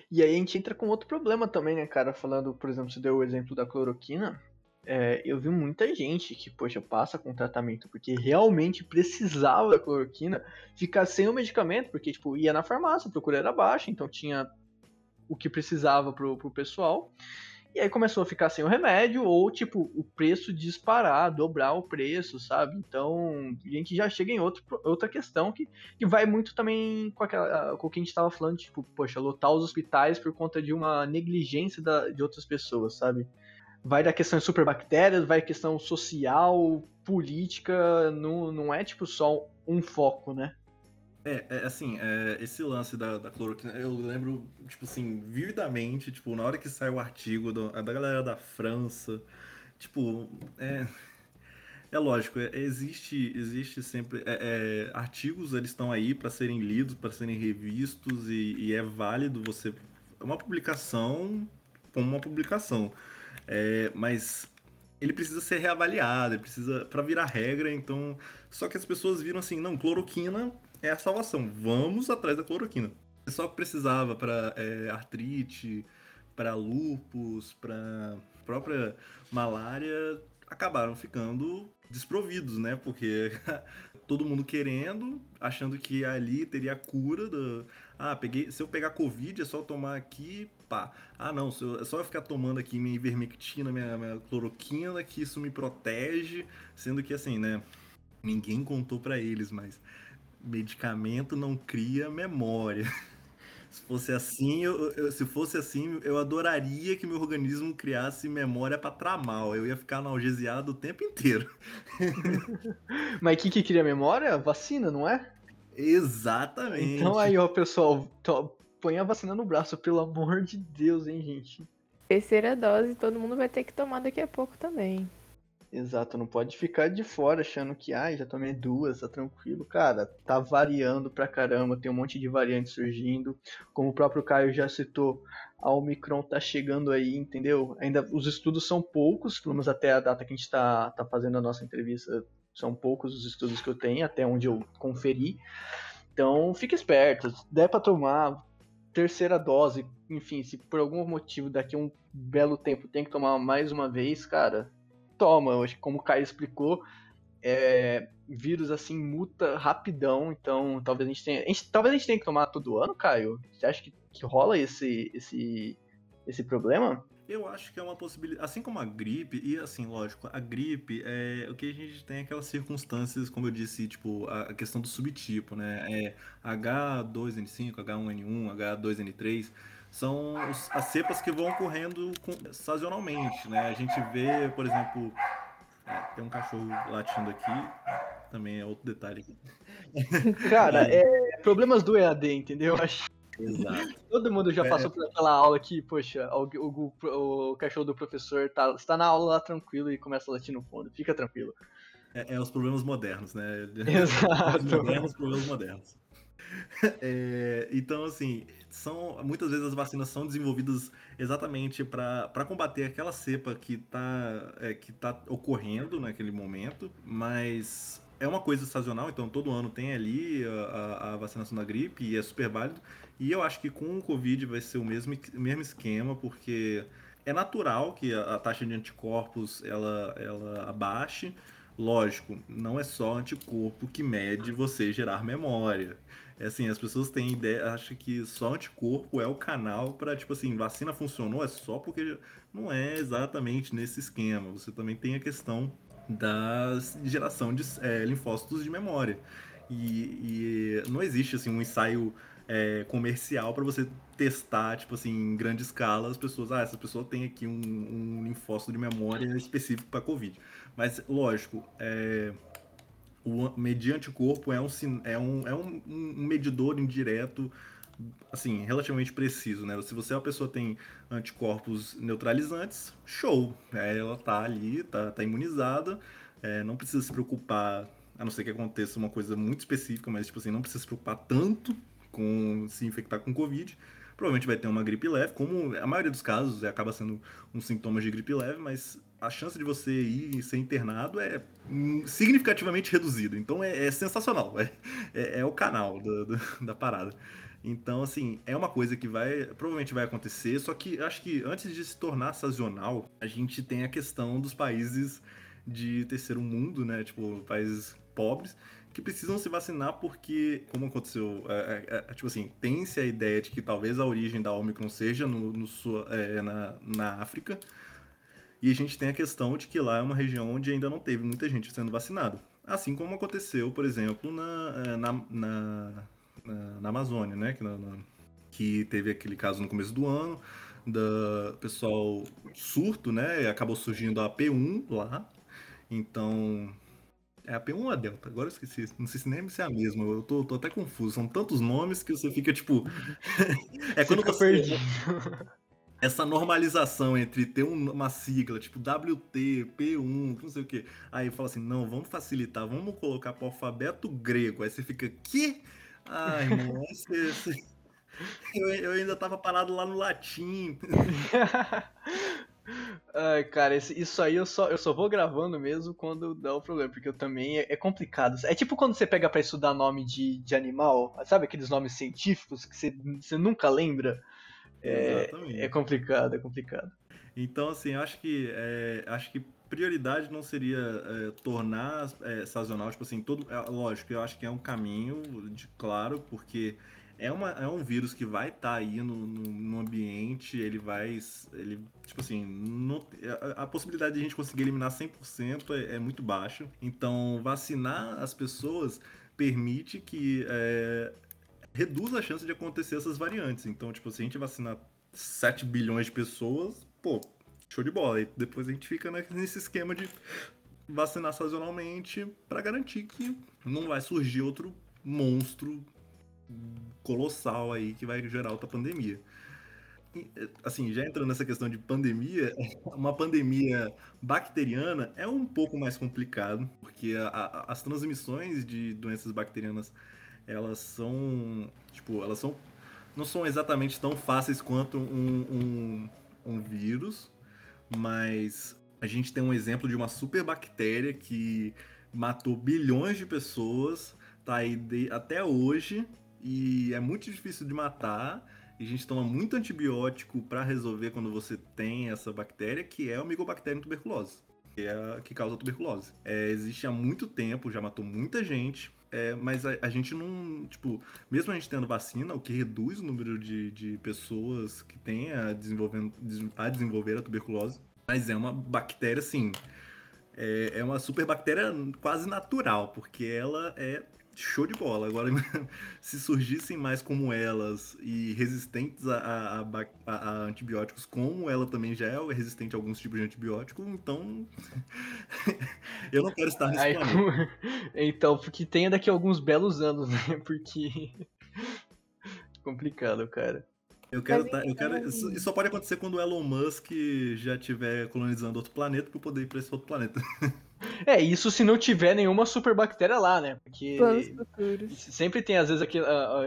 E aí a gente entra com outro problema também, né, cara? Falando, por exemplo, você deu o exemplo da cloroquina é, eu vi muita gente que, poxa, passa com tratamento porque realmente precisava da cloroquina, ficar sem o medicamento, porque, tipo, ia na farmácia, a procura era baixa, então tinha o que precisava pro, pro pessoal. E aí começou a ficar sem o remédio, ou tipo, o preço disparar, dobrar o preço, sabe? Então, a gente já chega em outro, outra questão que, que vai muito também com, aquela, com o que a gente estava falando, tipo, poxa, lotar os hospitais por conta de uma negligência da, de outras pessoas, sabe? Vai da questão de superbactérias, vai questão social, política, não, não é tipo só um foco, né? É, é assim, é, esse lance da, da, cloroquina, eu lembro, tipo assim, vividamente, tipo, na hora que sai o artigo do, da galera da França, tipo, é, é lógico, é, existe, existe sempre, é, é artigos, eles estão aí para serem lidos, para serem revistos e, e, é válido você, é uma publicação como uma publicação, é, mas ele precisa ser reavaliado, ele precisa para virar regra, então só que as pessoas viram assim, não, cloroquina é a salvação. Vamos atrás da cloroquina. Só que precisava para é, artrite, para lupus, para própria malária, acabaram ficando desprovidos, né? Porque todo mundo querendo, achando que ali teria a cura do. Ah, peguei. Se eu pegar Covid, é só tomar aqui, pá. Ah, não, eu, é só eu ficar tomando aqui minha ivermectina, minha, minha cloroquina, que isso me protege. Sendo que assim, né? Ninguém contou para eles, mas medicamento não cria memória. Se fosse assim, eu, eu, se fosse assim, eu adoraria que meu organismo criasse memória para tramar. Eu ia ficar analgesiado o tempo inteiro. Mas o que, que cria memória? Vacina, não é? Exatamente. Então aí, ó, pessoal, põe a vacina no braço, pelo amor de Deus, hein, gente. Terceira dose, todo mundo vai ter que tomar daqui a pouco também. Exato, não pode ficar de fora achando que, ah, já tomei duas, tá tranquilo. Cara, tá variando pra caramba, tem um monte de variantes surgindo. Como o próprio Caio já citou, a Omicron tá chegando aí, entendeu? Ainda os estudos são poucos, pelo menos até a data que a gente tá, tá fazendo a nossa entrevista, são poucos os estudos que eu tenho, até onde eu conferi. Então, fique esperto, der pra tomar, terceira dose, enfim, se por algum motivo daqui a um belo tempo tem que tomar mais uma vez, cara, toma. Eu acho que como o Caio explicou, é, vírus assim muta rapidão, então talvez a gente tenha. A gente, talvez a gente tenha que tomar todo ano, Caio. Você acha que, que rola esse, esse, esse problema? Eu acho que é uma possibilidade. Assim como a gripe, e assim, lógico, a gripe é o que a gente tem aquelas circunstâncias, como eu disse, tipo, a questão do subtipo, né? É H2N5, H1N1, H2N3 são os, as cepas que vão ocorrendo com, sazonalmente, né? A gente vê, por exemplo, é, tem um cachorro latindo aqui, também é outro detalhe. Cara, é, é problemas do EAD, entendeu? Exato. Todo mundo já é. passou por aquela aula que, poxa, o, o, o, o, cachorro do professor tá, está na aula lá tranquilo e começa a latir no fundo. Fica tranquilo. É, é os problemas modernos, né? Exato. Os modernos, problemas modernos. É, então, assim, são muitas vezes as vacinas são desenvolvidas exatamente para combater aquela cepa que está é, que tá ocorrendo naquele momento, mas é uma coisa sazonal, então todo ano tem ali a, a, vacinação da gripe e é super válido. E eu acho que com o Covid vai ser o mesmo, mesmo esquema, porque é natural que a, a taxa de anticorpos ela, ela abaixe. Lógico, não é só anticorpo que mede você gerar memória. É assim, as pessoas têm ideia, acham que só anticorpo é o canal para, tipo assim, vacina funcionou, é só porque não é exatamente nesse esquema. Você também tem a questão da geração de é, linfócitos de memória. E, e, não existe assim um ensaio é, comercial para você testar, tipo assim, em grande escala, as pessoas, ah, essa pessoa tem aqui um, um linfócito de memória específico para Covid. Mas, lógico, é, o medir anticorpo é um, é um, é um, um medidor indireto assim, relativamente preciso, né? Se você é uma pessoa que tem anticorpos neutralizantes, show, é, ela tá ali, tá, tá imunizada, é, não precisa se preocupar, a não ser que aconteça uma coisa muito específica, mas tipo assim, não precisa se preocupar tanto com se infectar com Covid. Provavelmente vai ter uma gripe leve, como a maioria dos casos acaba sendo um sintoma de gripe leve, mas a chance de você ir ser internado é significativamente reduzida. Então é, é sensacional. É, é, é, o canal do, da parada. Então, assim, é uma coisa que vai provavelmente vai acontecer, só que acho que antes de se tornar sazonal, a gente tem a questão dos países de terceiro mundo, né? Tipo, países pobres, que precisam se vacinar porque, como aconteceu, é, é, é, tipo assim, tem-se a ideia de que talvez a origem da Omicron seja no, no é, na, na África, e a gente tem a questão de que lá é uma região onde ainda não teve muita gente sendo vacinada. Assim como aconteceu, por exemplo, na, é, na, na, na, na Amazônia, né? Que, na, que teve aquele caso no começo do ano, da pessoal surto, né? Acabou surgindo a P1 lá. Então, é a P1 ou a Delta? Agora eu esqueci. Não sei se nem se é a mesma. Eu tô, tô até confuso. São tantos nomes que você fica tipo. é quando você. Perdido. Essa normalização entre ter uma sigla, tipo WT, P1, não sei o quê. Aí fala assim: não, vamos facilitar, vamos colocar pro alfabeto grego. Aí você fica, que? Ai, irmão, você, você... Eu, eu ainda tava parado lá no latim. Ai, cara, isso aí eu só, eu só vou gravando mesmo quando dá o problema, porque eu também é, é complicado. É tipo quando você pega para estudar nome de, de animal, sabe aqueles nomes científicos que você, você nunca lembra? É, é complicado, é complicado. Então, assim, acho que é, acho que prioridade não seria é, tornar é, sazonal, tipo assim, todo. É, lógico, eu acho que é um caminho, de, claro, porque é, uma, é um vírus que vai estar tá aí no, no, no, ambiente, ele vai. Ele, tipo assim, não, a, a, possibilidade de a gente conseguir eliminar 100% é, é muito baixa. Então, vacinar as pessoas permite que. É, reduz a chance de acontecer essas variantes. Então, tipo, se a gente vacinar 7 bilhões de pessoas, pô, show de bola. E depois a gente fica nesse esquema de vacinar sazonalmente para garantir que não vai surgir outro monstro colossal aí que vai gerar outra pandemia. Assim, já entrando nessa questão de pandemia, uma pandemia bacteriana é um pouco mais complicado, porque a, a, as transmissões de doenças bacterianas, elas são, tipo, elas são, não são exatamente tão fáceis quanto um, um, um vírus, mas a gente tem um exemplo de uma superbactéria que matou bilhões de pessoas, tá aí de, até hoje, e é muito difícil de matar. E a gente toma muito antibiótico para resolver quando você tem essa bactéria, que é o Mycobacterium tuberculose, que é a que causa tuberculose. É, existe há muito tempo, já matou muita gente, é, mas a, a, gente não, tipo, mesmo a gente tendo vacina, o que reduz o número de, de pessoas que tem a, desenvolvendo, a desenvolver a tuberculose, mas é uma bactéria, assim, é, é uma superbactéria quase natural, porque ela é show de bola. Agora, se surgissem mais como elas e resistentes a, a, a, a, antibióticos, como ela também já é resistente a alguns tipos de antibiótico, então eu não quero estar nesse Ai, planeta. Então, porque tenha daqui a alguns belos anos, né? Porque complicado, cara. Eu quero, tá, eu quero isso, isso, só pode acontecer quando o Elon Musk já estiver colonizando outro planeta para poder ir para esse outro planeta. É, isso se não tiver nenhuma superbactéria lá, né? Porque sempre tem, às vezes,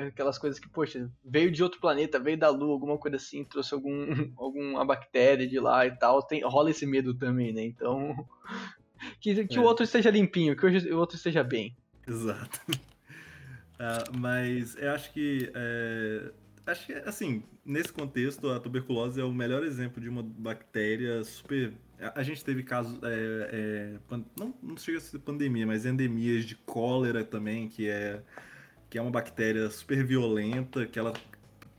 aquelas coisas que, poxa, veio de outro planeta, veio da Lua, alguma coisa assim, trouxe algum, alguma bactéria de lá e tal. Tem, rola esse medo também, né? Então. Que, que é. o outro esteja limpinho, que o outro esteja bem. Exato. Uh, mas eu acho que. É, acho que, assim, nesse contexto, a tuberculose é o melhor exemplo de uma bactéria super a gente teve casos. É, é, não, não chega a ser pandemia, mas endemias de cólera também, que é, que é uma bactéria super violenta, que ela,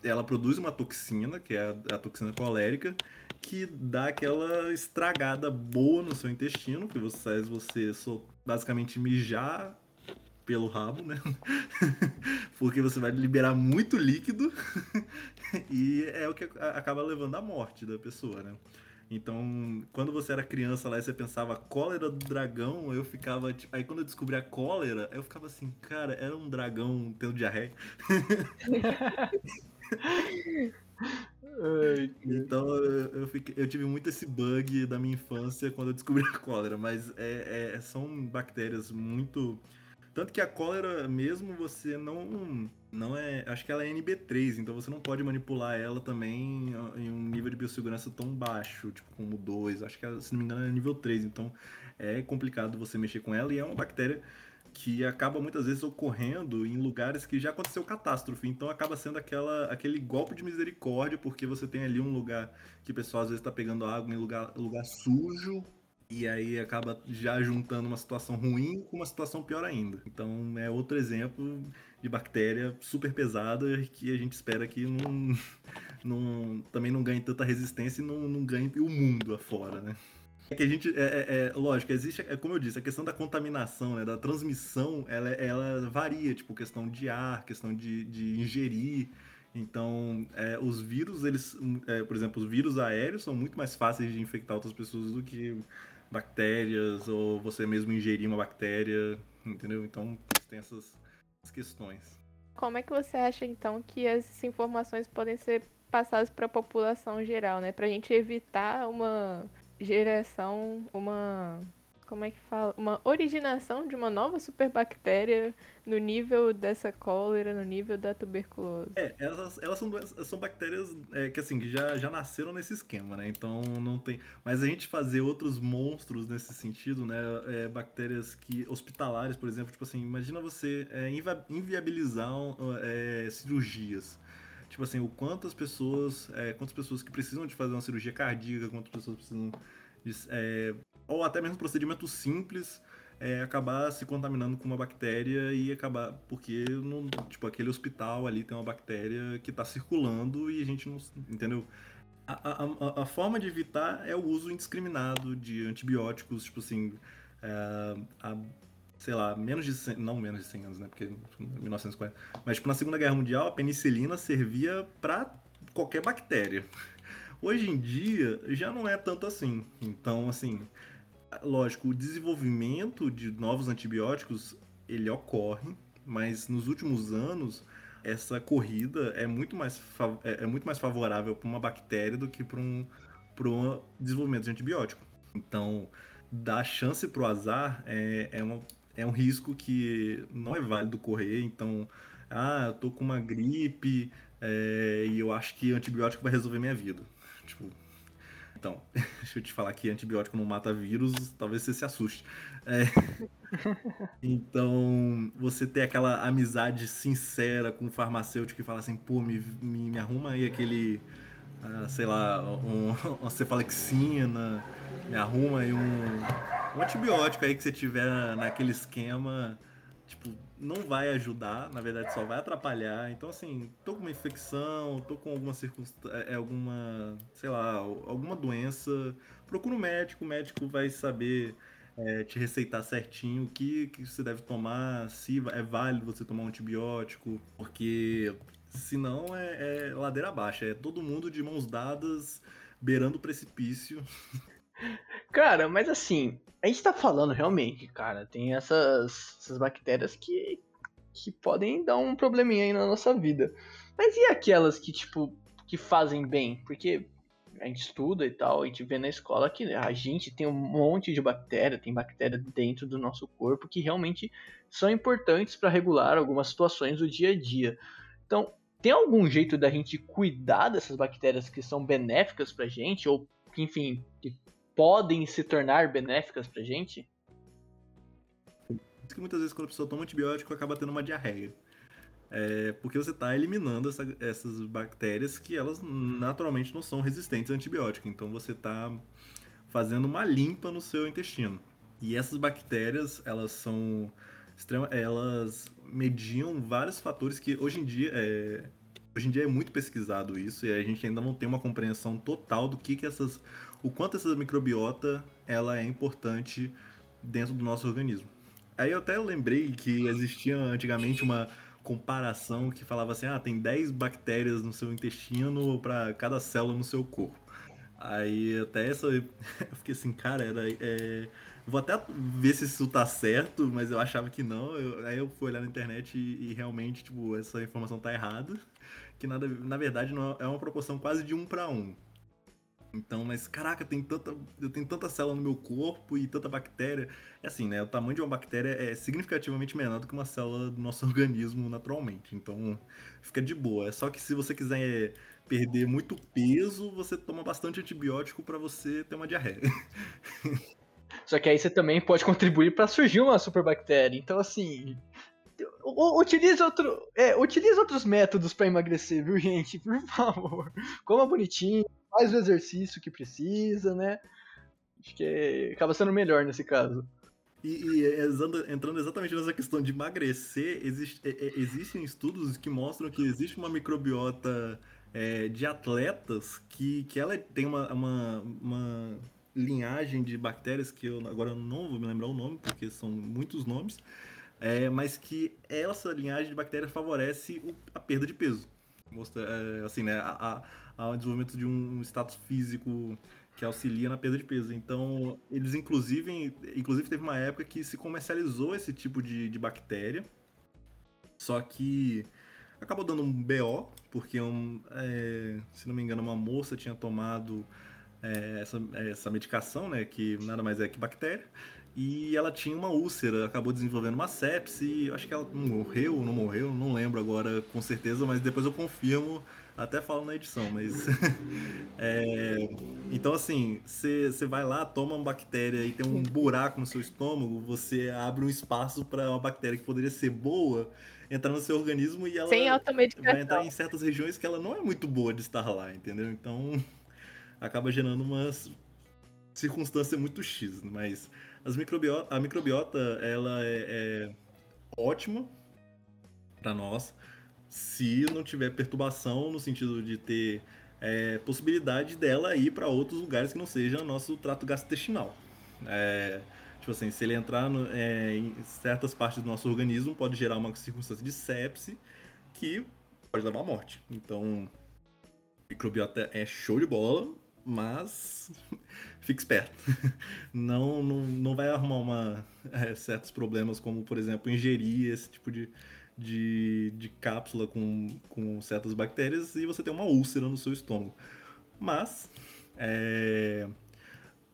ela produz uma toxina, que é a, a toxina colérica, que dá aquela estragada boa no seu intestino, que você faz você basicamente mijar pelo rabo, né? Porque você vai liberar muito líquido e é o que acaba levando à morte da pessoa, né? Então, quando você era criança lá e você pensava cólera do dragão, eu ficava. Tipo, aí quando eu descobri a cólera, eu ficava assim, cara, era um dragão tendo diarreia. então eu, fiquei, eu, tive muito esse bug da minha infância quando eu descobri a cólera, mas é, é, são bactérias muito tanto que a cólera mesmo você não não é, acho que ela é NB3, então você não pode manipular ela também em um nível de biossegurança tão baixo, tipo como 2, acho que se não me engano é nível 3, então é complicado você mexer com ela e é uma bactéria que acaba muitas vezes ocorrendo em lugares que já aconteceu catástrofe. Então acaba sendo aquela, aquele golpe de misericórdia, porque você tem ali um lugar que o pessoal às vezes está pegando água em lugar, lugar sujo, e aí acaba já juntando uma situação ruim com uma situação pior ainda. Então é outro exemplo de bactéria super pesada que a gente espera que não, não também não ganhe tanta resistência e não, não ganhe o mundo afora, né? É que a gente, é, é, é, lógico, existe, é como eu disse, a questão da contaminação, né, da transmissão, ela, ela varia, tipo, questão de ar, questão de, de ingerir. Então, é, os vírus, eles, é, por exemplo, os vírus aéreos são muito mais fáceis de infectar outras pessoas do que bactérias, ou você mesmo ingerir uma bactéria, entendeu? Então, tem essas questões. Como é que você acha, então, que essas informações podem ser passadas para a população geral, né? Para a gente evitar uma geração, uma como é que fala? Uma originação de uma nova superbactéria no nível dessa cólera, no nível da tuberculose. É, elas, elas são, são bactérias é, que assim, já, já nasceram nesse esquema, né? Então não tem. Mas a gente fazer outros monstros nesse sentido, né? É, bactérias que. hospitalares, por exemplo, tipo assim, imagina você é, inviabilizar é, cirurgias tipo assim, o quantas pessoas, é, quantas pessoas que precisam de fazer uma cirurgia cardíaca, quantas pessoas precisam de, é, ou até mesmo procedimento simples, é, acabar se contaminando com uma bactéria e acabar porque tipo aquele hospital ali tem uma bactéria que está circulando e a gente não entendeu a, a, a, forma de evitar é o uso indiscriminado de antibióticos tipo assim é, a, sei lá, menos de 100, não menos de 100 anos, né? Porque 1940. Mas tipo, na Segunda Guerra Mundial a penicilina servia para qualquer bactéria. Hoje em dia já não é tanto assim. Então, assim, lógico, o desenvolvimento de novos antibióticos ele ocorre, mas nos últimos anos essa corrida é muito mais, é, é muito mais favorável para uma bactéria do que para um, um desenvolvimento de antibiótico. Então, dar chance para o azar é, é uma é um risco que não é válido correr. Então, ah, eu tô com uma gripe é, e eu acho que antibiótico vai resolver minha vida. Tipo, então, deixa eu te falar que antibiótico não mata vírus, talvez você se assuste. É, então, você ter aquela amizade sincera com o farmacêutico que fala assim, pô, me, me, me arruma aí aquele, ah, sei lá, um, uma cefalexina, me arruma aí um um antibiótico aí que você tiver naquele esquema, tipo, não vai ajudar, na verdade só vai atrapalhar. Então, assim, tô com uma infecção, tô com alguma circunstância, é, alguma, sei lá, alguma doença, procura um médico, o médico vai saber é, te receitar certinho o que, que você deve tomar, se é válido você tomar um antibiótico, porque senão é, é ladeira abaixo, é todo mundo de mãos dadas beirando o precipício. Cara, mas assim, a gente tá falando realmente, cara, tem essas, essas bactérias que, que podem dar um probleminha aí na nossa vida. Mas e aquelas que, tipo, que fazem bem? Porque a gente estuda e tal, a gente vê na escola que a gente tem um monte de bactéria, tem bactéria dentro do nosso corpo que realmente são importantes para regular algumas situações do dia a dia. Então, tem algum jeito da gente cuidar dessas bactérias que são benéficas pra gente, ou que, enfim, que podem se tornar benéficas pra gente? que muitas vezes quando a pessoa toma antibiótico acaba tendo uma diarreia. É porque você está eliminando essa, essas bactérias que elas naturalmente não são resistentes a antibiótico. Então você está fazendo uma limpa no seu intestino. E essas bactérias, elas são elas mediam vários fatores que hoje em dia é, hoje em dia é muito pesquisado isso e a gente ainda não tem uma compreensão total do que, que essas o quanto essa microbiota ela é importante dentro do nosso organismo. Aí eu até lembrei que existia antigamente uma comparação que falava assim: ah, tem 10 bactérias no seu intestino para cada célula no seu corpo. Aí até essa. Eu fiquei assim, cara, era. É... Vou até ver se isso tá certo, mas eu achava que não. Eu... aí eu fui olhar na internet e, e, realmente, tipo, essa informação tá errada. Que nada, na verdade não é, é uma proporção quase de um para um. Então, mas caraca, tem tanta, eu tenho tanta célula no meu corpo e tanta bactéria. É assim, né? O tamanho de uma bactéria é significativamente menor do que uma célula do nosso organismo naturalmente. Então, fica de boa. É só que se você quiser perder muito peso, você toma bastante antibiótico para você ter uma diarreia. Só que aí você também pode contribuir para surgir uma superbactéria. Então, assim, utilize, outro, é, utilize outros métodos para emagrecer, viu, gente? Por favor. Coma bonitinho, faz o exercício que precisa, né? Acho que acaba sendo melhor nesse caso. E, e entrando exatamente nessa questão de emagrecer, existe, é, é, existem estudos que mostram que existe uma microbiota é, de atletas que, que ela tem uma, uma, uma, linhagem de bactérias que eu agora não vou me lembrar o nome, porque são muitos nomes, é, mas que essa linhagem de bactérias favorece o, a perda de peso. Mostra, é, assim, né, a, a, ao desenvolvimento de um status físico que auxilia na perda de peso. Então, eles inclusive, inclusive teve uma época que se comercializou esse tipo de, de bactéria, só que acabou dando um BO, porque, um, é, se não me engano, uma moça tinha tomado é, essa, essa medicação, né, que nada mais é que bactéria, e ela tinha uma úlcera, acabou desenvolvendo uma sepse, acho que ela morreu ou não morreu, não lembro agora com certeza, mas depois eu confirmo até falo na edição, mas. é... Então, assim, você vai lá, toma uma bactéria e tem um buraco no seu estômago, você abre um espaço para uma bactéria que poderia ser boa entrar no seu organismo e ela Sem vai entrar em certas regiões que ela não é muito boa de estar lá, entendeu? Então, acaba gerando umas circunstância muito X, mas as microbiota, a microbiota ela é, é ótima para nós se não tiver perturbação no sentido de ter é, possibilidade dela ir para outros lugares que não seja nosso trato gastrointestinal. É, tipo assim, se ele entrar no, é, em certas partes do nosso organismo, pode gerar uma circunstância de sepse que pode levar à morte. Então, microbiota é show de bola, mas fique esperto. Não, não, não vai arrumar uma, é, certos problemas, como, por exemplo, ingerir esse tipo de, de, de cápsula com, com certas bactérias e você tem uma úlcera no seu estômago. Mas é,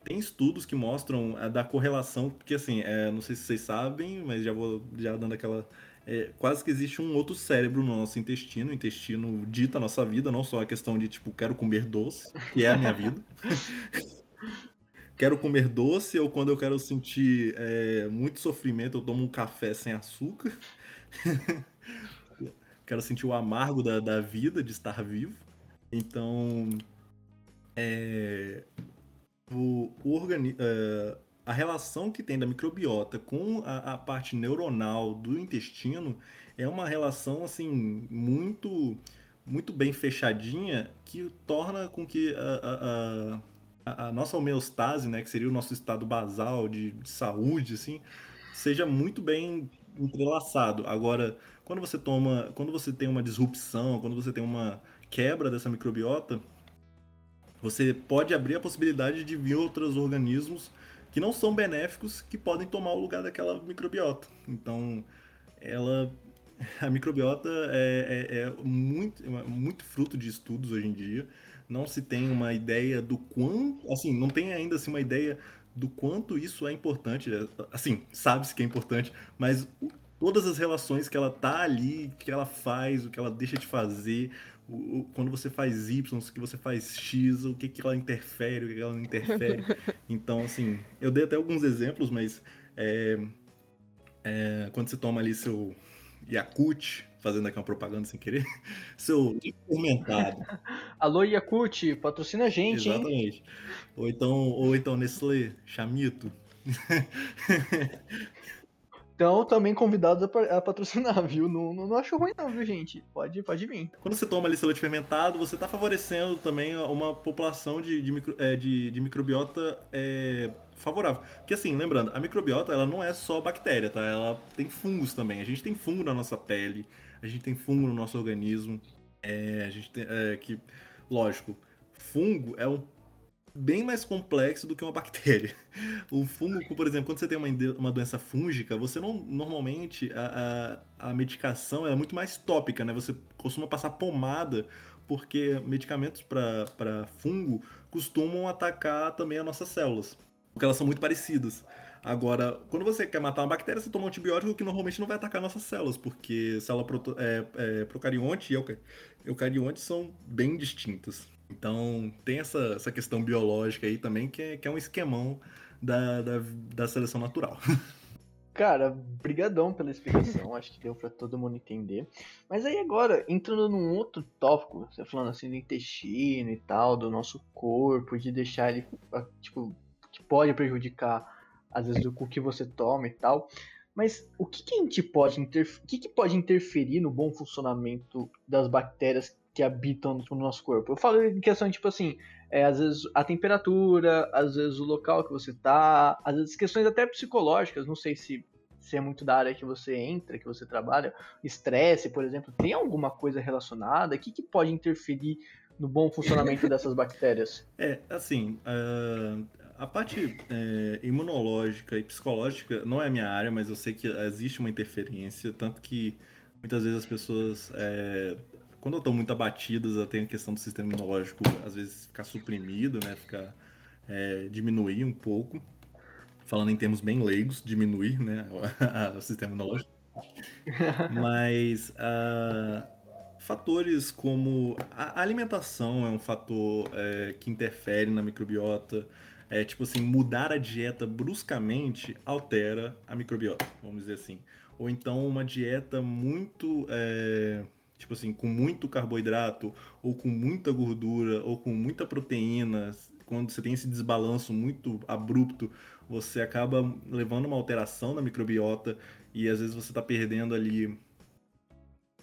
tem estudos que mostram a, da correlação, porque assim, é, não sei se vocês sabem, mas já vou já dando aquela. É, quase que existe um outro cérebro no nosso intestino. O intestino dita a nossa vida, não só a questão de tipo, quero comer doce, que é a minha vida. quero comer doce, ou quando eu quero sentir é, muito sofrimento, eu tomo um café sem açúcar. Quero sentir o amargo da, da vida, de estar vivo. Então, é, o, o organi é, a relação que tem da microbiota com a, a, parte neuronal do intestino é uma relação assim muito muito bem fechadinha que torna com que a, a, a nossa homeostase, né, que seria o nosso estado basal de, de saúde, assim, seja muito bem entrelaçado. Agora, quando você toma, quando você tem uma disrupção, quando você tem uma quebra dessa microbiota, você pode abrir a possibilidade de vir outros organismos que não são benéficos que podem tomar o lugar daquela microbiota. Então, ela a microbiota é, é, é muito, é muito fruto de estudos hoje em dia. Não se tem uma ideia do quanto, assim, não tem ainda assim, uma ideia do quanto isso é importante. É, assim, sabe-se que é importante, mas todas as relações que ela tá ali, que ela faz, o que ela deixa de fazer, o, o, quando você faz Y, o que você faz X, o que, que ela interfere, o que ela não interfere. Então, assim, eu dei até alguns exemplos, mas é, é, quando você toma ali seu Yakut, fazendo aqui uma propaganda sem querer, seu fermentado. Alô, Yakut, patrocina a gente, Exatamente. Hein? Ou então, ou então Nestlé, Chamito. Então, também convidados a, patrocinar, viu? Não, não, não, acho ruim não, viu, gente? Pode, pode vir. Quando você toma ali seu leite fermentado, você está favorecendo também uma população de, de, micro, é, de, de microbiota é, favorável. Porque assim, lembrando, a microbiota ela não é só bactéria, tá? Ela tem fungos também. A gente tem fungo na nossa pele, a gente tem fungo no nosso organismo. É, a gente tem. É, que, lógico, fungo é um bem mais complexo do que uma bactéria. O fungo, por exemplo, quando você tem uma, uma doença fúngica, você não normalmente a, a, a medicação é muito mais tópica, né? Você costuma passar pomada porque medicamentos para fungo costumam atacar também as nossas células, porque elas são muito parecidas. Agora, quando você quer matar uma bactéria, você toma um antibiótico que normalmente não vai atacar nossas células, porque célula é, é, procarionte e eucarionte são bem distintas. Então, tem essa, essa questão biológica aí também, que é, que é um esquemão da, da, da seleção natural. Cara, brigadão pela explicação, acho que deu para todo mundo entender. Mas aí agora, entrando num outro tópico, você falando assim do intestino e tal, do nosso corpo, de deixar ele, tipo, que pode prejudicar, às vezes, o que você toma e tal. Mas o que, que a gente pode interferir, o que, que pode interferir no bom funcionamento das bactérias que habitam no nosso corpo? Eu falo em questão, tipo assim, é, às vezes a temperatura, às vezes o local que você tá, às vezes questões até psicológicas, não sei se, se é muito da área que você entra, que você trabalha, estresse, por exemplo, tem alguma coisa relacionada? O que, que pode interferir no bom funcionamento dessas bactérias? É, assim, uh, a parte é, imunológica e psicológica não é minha área, mas eu sei que existe uma interferência, tanto que muitas vezes as pessoas é, quando estão muito abatidas, tem a questão do sistema imunológico, às vezes, ficar suprimido, né? Ficar, é, diminuir um pouco. Falando em termos bem leigos, diminuir, né? o sistema imunológico. Mas uh, fatores como a alimentação é um fator é, que interfere na microbiota. É, tipo assim, mudar a dieta bruscamente altera a microbiota, vamos dizer assim. Ou então uma dieta muito é, tipo assim, com muito carboidrato, ou com muita gordura, ou com muita proteína, quando você tem esse desbalanço muito abrupto, você acaba levando uma alteração na microbiota e às vezes você está perdendo ali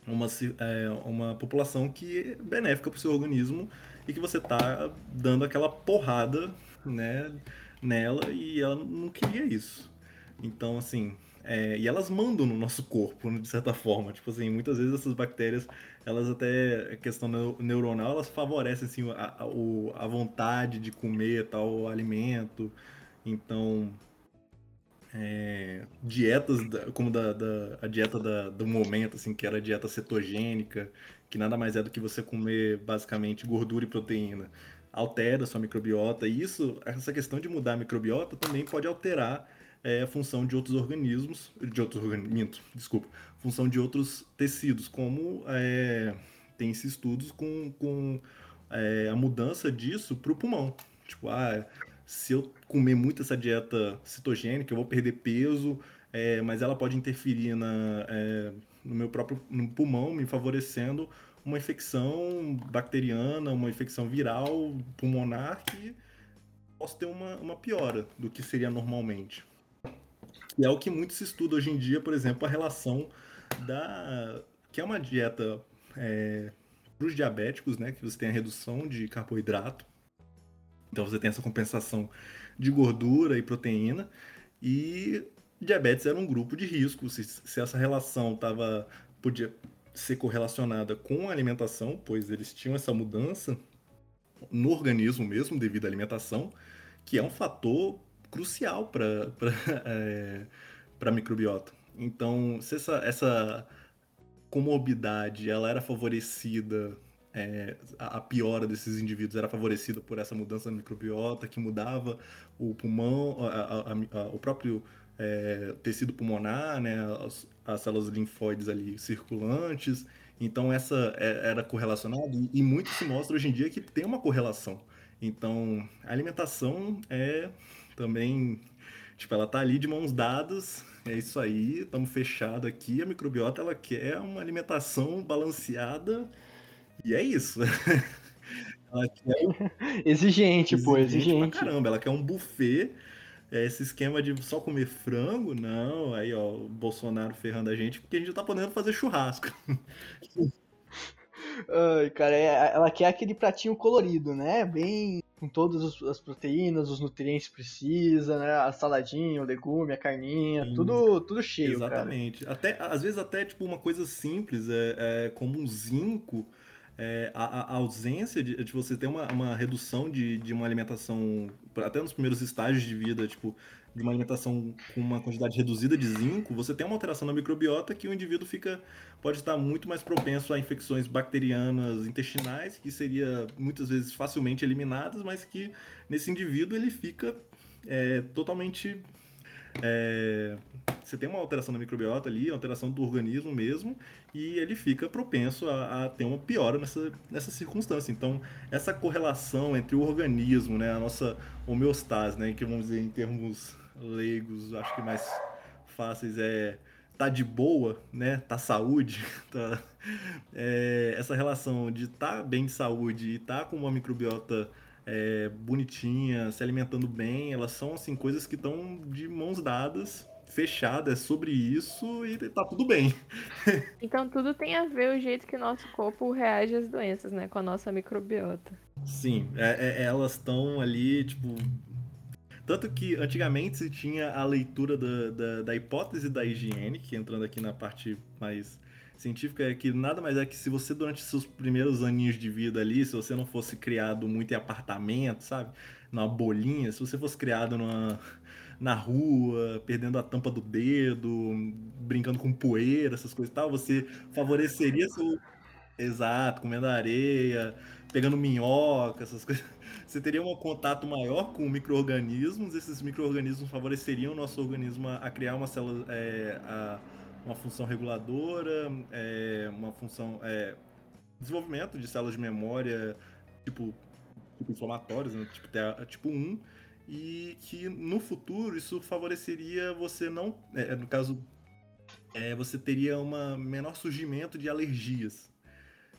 uma, é, uma população que é benéfica para o seu organismo e que você está dando aquela porrada né, nela e ela não queria isso. Então, assim, é, e elas mandam no nosso corpo, de certa forma. Tipo assim, muitas vezes essas bactérias, elas até, a questão neuronal, elas favorecem assim, a, a, a vontade de comer tal alimento. Então, é, dietas como da, da, a dieta da, do momento, assim, que era a dieta cetogênica, que nada mais é do que você comer basicamente gordura e proteína, altera a sua microbiota. E isso, essa questão de mudar a microbiota também pode alterar é a função de outros organismos, de outros organismos, desculpa, função de outros tecidos, como é, tem esses estudos com, com é, a mudança disso para o pulmão. Tipo, ah, se eu comer muito essa dieta cetogênica, eu vou perder peso, é, mas ela pode interferir na, é, no meu próprio no pulmão, me favorecendo uma infecção bacteriana, uma infecção viral pulmonar que posso ter uma, uma piora do que seria normalmente. E é o que muito se estuda hoje em dia, por exemplo, a relação da. que é uma dieta é, para os diabéticos, né? Que você tem a redução de carboidrato. Então você tem essa compensação de gordura e proteína. E diabetes era um grupo de risco. Se, se essa relação tava, podia ser correlacionada com a alimentação, pois eles tinham essa mudança no organismo mesmo devido à alimentação, que é um fator crucial para é, a microbiota. Então, se essa, essa comorbidade ela era favorecida, é, a, a piora desses indivíduos era favorecida por essa mudança na microbiota, que mudava o pulmão, a, a, o próprio é, tecido pulmonar, né, as, as, células linfóides ali circulantes. Então, essa é, era correlacionada e, muito se mostra hoje em dia que tem uma correlação. Então, a alimentação é também, tipo, ela tá ali de mãos dadas, é isso aí, estamos fechado aqui, a microbiota ela quer uma alimentação balanceada e é isso. ela quer... exigente, pô, exigente. Pra caramba, ela quer um buffet esse esquema de só comer frango, não. Aí, ó, o Bolsonaro ferrando a gente, porque a gente tá podendo fazer churrasco. Ai, cara, é, ela quer aquele pratinho colorido, né? Bem com todas as proteínas, os nutrientes que precisa, né? A saladinha, o legume, a carninha, tudo, tudo cheio, Exatamente. Cara. Até, às vezes até, tipo, uma coisa simples, é, é como um zinco, é, a, a, ausência de, de, você ter uma, uma redução de, de uma alimentação, até nos primeiros estágios de vida, tipo, de uma alimentação com uma quantidade reduzida de zinco, você tem uma alteração na microbiota que o indivíduo fica pode estar muito mais propenso a infecções bacterianas intestinais, que seria muitas vezes facilmente eliminadas, mas que nesse indivíduo ele fica é, totalmente é, você tem uma alteração da microbiota ali, alteração do organismo mesmo, e ele fica propenso a, a, ter uma piora nessa, nessa circunstância. Então, essa correlação entre o organismo, né, a nossa homeostase, né, que vamos dizer em termos leigos, acho que mais fáceis é tá de boa, né, tá saúde, tá, é, essa relação de tá bem de saúde e tá com uma microbiota é, bonitinha, se alimentando bem, elas são assim coisas que estão de mãos dadas, fechadas sobre isso e tá tudo bem. Então tudo tem a ver o jeito que o nosso corpo reage às doenças, né, com a nossa microbiota. Sim, é, é, elas estão ali, tipo, tanto que antigamente se tinha a leitura da, da, da, hipótese da higiene, que entrando aqui na parte mais científica é que nada mais é que se você, durante seus primeiros aninhos de vida ali, se você não fosse criado muito em apartamento, sabe? Numa bolinha, se você fosse criado numa, na rua, perdendo a tampa do dedo, brincando com poeira, essas coisas e tal, você favoreceria seu. Exato, comendo areia, pegando minhoca, essas coisas. Você teria um contato maior com micro-organismos, esses micro-organismos favoreceriam o nosso organismo a, criar uma célula. É, a, uma função reguladora, é, uma função. É, desenvolvimento de células de memória, tipo, tipo inflamatórias, né? tipo, tipo 1, e que no futuro isso favoreceria você não. É, no caso, é, você teria um menor surgimento de alergias.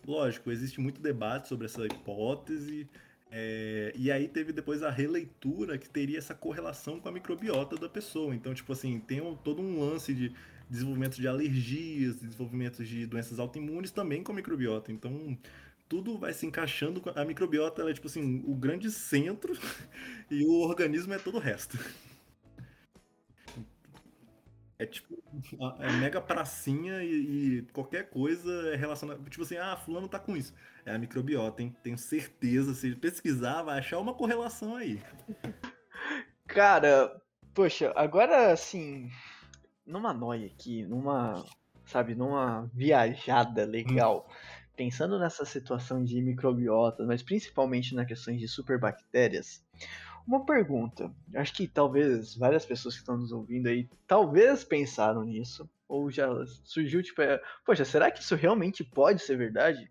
Lógico, existe muito debate sobre essa hipótese. É, e aí teve depois a releitura que teria essa correlação com a microbiota da pessoa. Então, tipo assim, tem um, todo um lance de desenvolvimento de alergias, desenvolvimento de doenças autoimunes também com a microbiota. Então, tudo vai se encaixando. A microbiota é tipo assim, o grande centro e o organismo é todo o resto. É tipo, é mega pracinha e, e, qualquer coisa é relacionada. Tipo assim, ah, fulano tá com isso. É a microbiota, hein? Tenho certeza. Se pesquisar, vai achar uma correlação aí. Cara, poxa, agora assim, numa noia aqui, numa, sabe, numa viajada legal, pensando nessa situação de microbiota, mas principalmente na questão de superbactérias, uma pergunta. Acho que talvez várias pessoas que estão nos ouvindo aí, talvez pensaram nisso, ou já surgiu tipo, é, poxa, será que isso realmente pode ser verdade?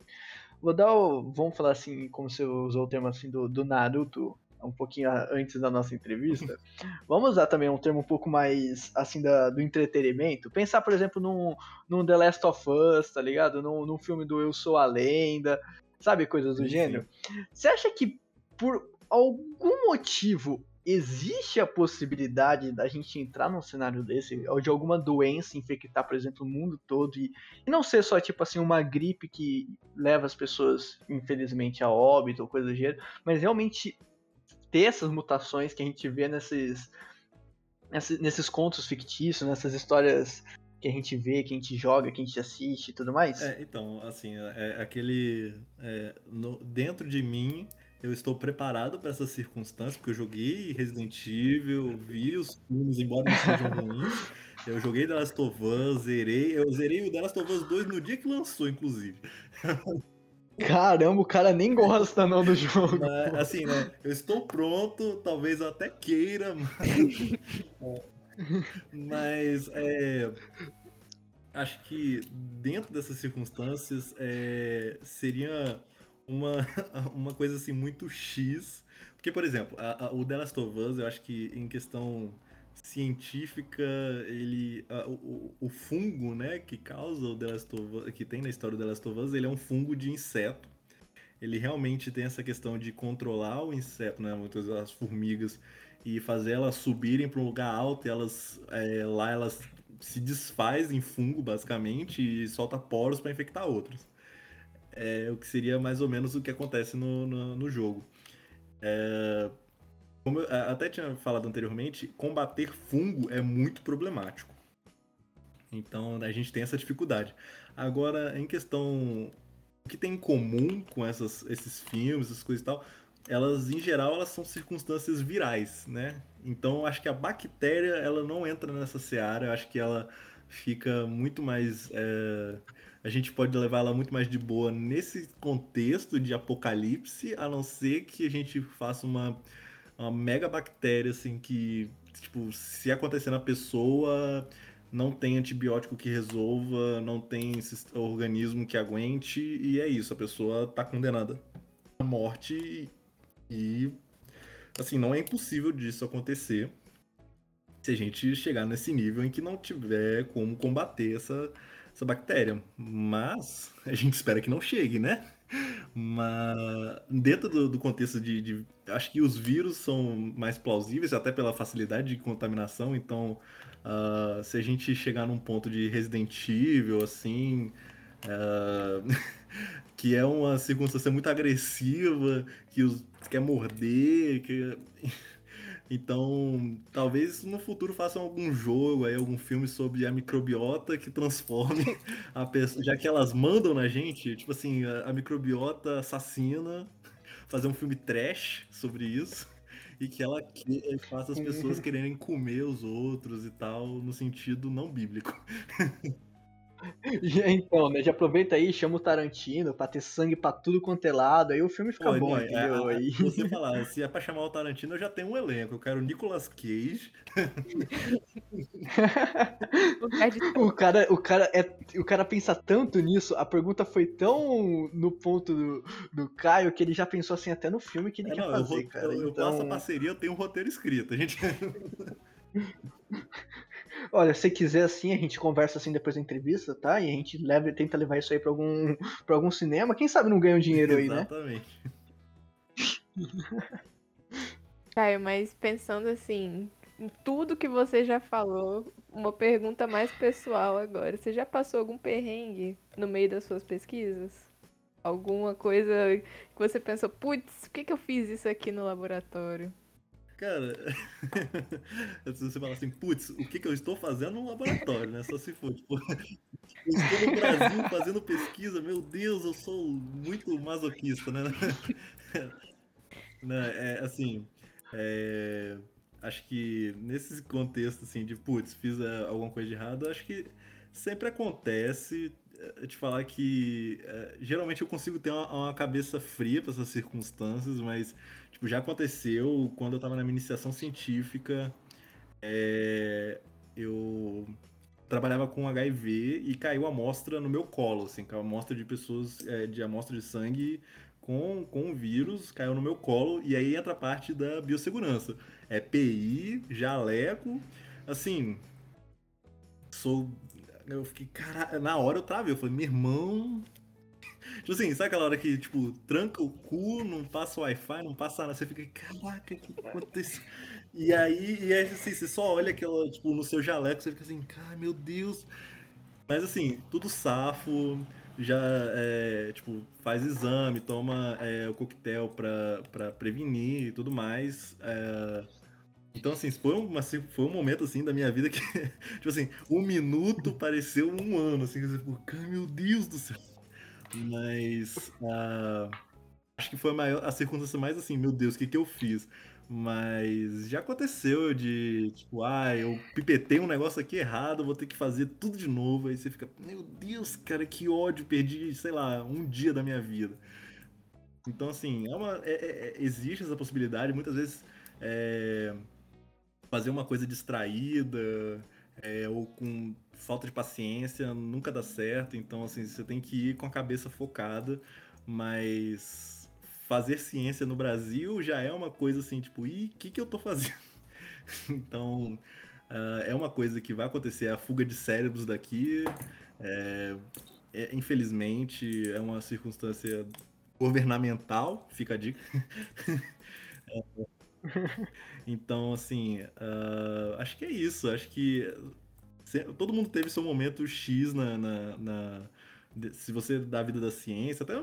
Vou dar o, vamos falar assim, como você usou o termo assim do, do Naruto, um pouquinho antes da nossa entrevista, vamos usar também um termo um pouco mais assim da, do entretenimento. Pensar, por exemplo, num, num The Last of Us, tá ligado? Num, num filme do Eu Sou a Lenda, sabe? Coisas do sim, gênero. Sim. Você acha que por algum motivo existe a possibilidade da gente entrar num cenário desse, ou de alguma doença infectar, por exemplo, o mundo todo, e, e, não ser só, tipo assim, uma gripe que leva as pessoas, infelizmente, a óbito ou coisa do gênero, mas realmente ter essas mutações que a gente vê nesses, nesses, nesses contos fictícios, nessas histórias que a gente vê, que a gente joga, que a gente assiste e tudo mais? É, então, assim, é, é aquele. É, no, dentro de mim, eu estou preparado para essas circunstâncias, porque eu joguei Resident Evil, vi os filmes, embora não sejam ruins. Eu joguei The Last of Us, zerei. Eu zerei o The Last of Us 2 no dia que lançou, inclusive. Caramba, o cara nem gosta não do jogo. Assim, né? Eu estou pronto, talvez eu até queira, mas. mas é, acho que dentro dessas circunstâncias é, seria uma, uma coisa assim muito X. Porque, por exemplo, a, a, o The Last of Us, eu acho que em questão científica, ele a, o, o, fungo, né, que causa o The Last of Us, que tem na história do The Last of Us, ele é um fungo de inseto. Ele realmente tem essa questão de controlar o inseto, né, muitas as formigas e fazer elas subirem para um lugar alto e elas é, lá elas se desfaz em fungo basicamente e solta poros para infectar outros. É o que seria mais ou menos o que acontece no, no, no jogo. É, como eu até tinha falado anteriormente, combater fungo é muito problemático. Então a gente tem essa dificuldade. Agora, em questão. O que tem em comum com essas, esses filmes, essas coisas e tal, elas, em geral, elas são circunstâncias virais, né? Então, acho que a bactéria, ela não entra nessa seara. Eu acho que ela fica muito mais. É... A gente pode levar ela muito mais de boa nesse contexto de apocalipse, a não ser que a gente faça uma uma mega bactéria, assim, que, tipo, se acontecer na pessoa, não tem antibiótico que resolva, não tem organismo que aguente, e é isso, a pessoa tá condenada à morte e assim, não é impossível disso acontecer se a gente chegar nesse nível em que não tiver como combater essa, essa bactéria. Mas a gente espera que não chegue, né? Mas dentro do, do contexto de, de, Acho que os vírus são mais plausíveis, até pela facilidade de contaminação. Então, uh, se a gente chegar num ponto de Resident Evil, assim. Uh, que é uma circunstância muito agressiva, que os, quer morder, que. Então, talvez no futuro façam algum jogo aí, algum filme sobre a microbiota que transforme a pessoa, já que elas mandam na gente, tipo assim, a, a microbiota assassina, fazer um filme trash sobre isso e que ela que, faça as pessoas quererem comer os outros e tal, no sentido não bíblico. Então, né? Já aproveita aí, chama o Tarantino pra ter sangue pra tudo quanto é lado, aí o filme fica Pô, bom, não, entendeu? É, aí... Você falar, se é pra chamar o Tarantino, eu já tenho um elenco. Eu quero o Nicolas Cage. o cara, o cara é, o cara pensa tanto nisso, a pergunta foi tão no ponto do, do Caio que ele já pensou assim até no filme que ele é, quer não, fazer, eu, cara. Eu, eu então... passo a parceria, eu tenho um roteiro escrito. A gente Olha, se quiser assim, a gente conversa assim depois da entrevista, tá? E a gente leva, tenta levar isso aí pra algum, pra algum cinema. Quem sabe não ganha um dinheiro aí, né? Exatamente. Caio, mas pensando assim, em tudo que você já falou, uma pergunta mais pessoal agora. Você já passou algum perrengue no meio das suas pesquisas? Alguma coisa que você pensou, putz, por que, que eu fiz isso aqui no laboratório? Cara, você fala assim, putz, o que, que eu estou fazendo no laboratório, né? Só se for, tipo, eu estou no Brasil fazendo pesquisa, meu Deus, eu sou muito masoquista, né? É, assim, é, acho que nesse contexto, assim, de putz, fiz é, alguma coisa de errado, acho que sempre acontece, é, te falar que é, geralmente eu consigo ter uma, uma cabeça fria para essas circunstâncias, mas Tipo, já aconteceu quando eu estava na iniciação científica, é, eu trabalhava com HIV e caiu amostra no meu colo, assim, caiu amostra de pessoas, é, de amostra de sangue com, com o vírus, caiu no meu colo, e aí entra a parte da biossegurança. É PI, jaleco, assim, sou... Eu fiquei, cara, na hora eu travei, eu falei, meu irmão, Tipo assim, sabe aquela hora que, tipo, tranca o cu, não passa Wi-Fi, não passa nada, você fica, caraca, o que aconteceu? E aí, e aí assim, você só olha aquela, tipo, no seu jaleco, você fica assim, cara, meu Deus. Mas assim, tudo safo, já, é, tipo, faz exame, toma é, o coquetel pra, pra prevenir e tudo mais. É... Então, assim, foi, uma, foi um momento, assim, da minha vida que, tipo assim, um minuto pareceu um ano, assim, você ficou, meu Deus do céu. Mas uh, acho que foi a, maior, a circunstância mais assim, meu Deus, o que, que eu fiz? Mas já aconteceu de, tipo, ah, eu pipetei um negócio aqui errado, vou ter que fazer tudo de novo. Aí você fica, meu Deus, cara, que ódio, perdi, sei lá, um dia da minha vida. Então, assim, é uma, é, é, é existe essa possibilidade, muitas vezes é, fazer uma coisa distraída, é, ou com falta de paciência nunca dá certo. Então, assim, você tem que ir com a cabeça focada, mas fazer ciência no Brasil já é uma coisa assim, tipo, e o que, que eu tô fazendo? então, uh, é uma coisa que vai acontecer, a fuga de cérebros daqui. É, é, infelizmente, é uma circunstância governamental, fica a dica. então, assim, uh, acho que é isso. Acho que todo mundo teve seu momento X na, na, na se você dá a vida da ciência, até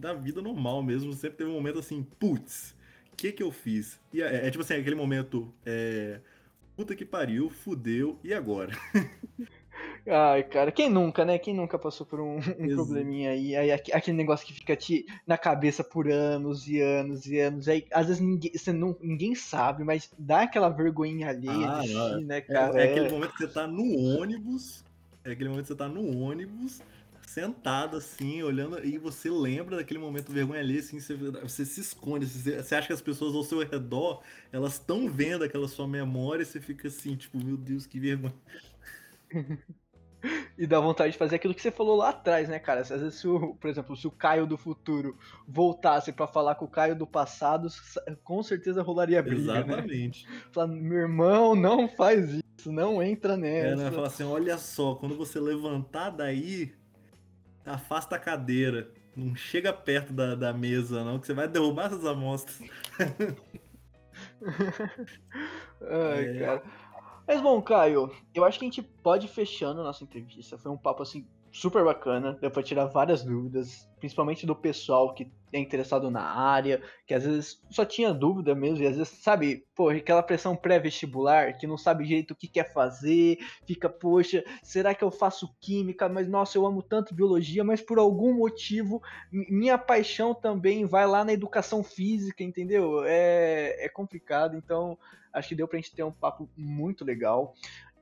da vida normal mesmo, sempre teve um momento assim, putz, o que que eu fiz? E é, é, tipo assim, aquele momento, é, puta que pariu, fudeu, e agora? Ai, cara, quem nunca, né? Quem nunca passou por um, um probleminha aí, aí aquele negócio que fica te na cabeça por anos e anos e anos. Aí, às vezes ninguém, você não, ninguém sabe, mas dá aquela vergonhinha alheia ah, de si, né, cara? É, é, aquele momento que você tá no ônibus, é aquele momento que você tá no ônibus, sentado assim, olhando, e você lembra daquele momento vergonha alheia, assim, você, você se esconde, você, você acha que as pessoas ao seu redor, elas estão vendo aquela sua memória, e você fica assim, tipo, meu Deus, que vergonha. e dá vontade de fazer aquilo que você falou lá atrás, né, cara? Às vezes, se o, por exemplo, se o Caio do futuro voltasse para falar com o Caio do passado, com certeza rolaria briga, né? Exatamente. Né? Falar, meu irmão, não faz isso, não entra nessa. É, né? Falar assim, olha só, quando você levantar daí, afasta a cadeira. Não chega perto da, da mesa, não, que você vai derrubar essas amostras. Ai, é. cara. Mas bom, Caio, eu acho que a gente pode ir fechando a nossa entrevista. Foi um papo assim super bacana, deu pra tirar várias dúvidas, principalmente do pessoal que é interessado na área, que às vezes só tinha dúvida mesmo, e às vezes, sabe, pô, aquela pressão pré-vestibular, que não sabe direito o que quer fazer, fica, poxa, será que eu faço química? Mas nossa, eu amo tanto biologia, mas por algum motivo minha paixão também vai lá na educação física, entendeu? É, é complicado, então acho que deu pra gente ter um papo muito legal.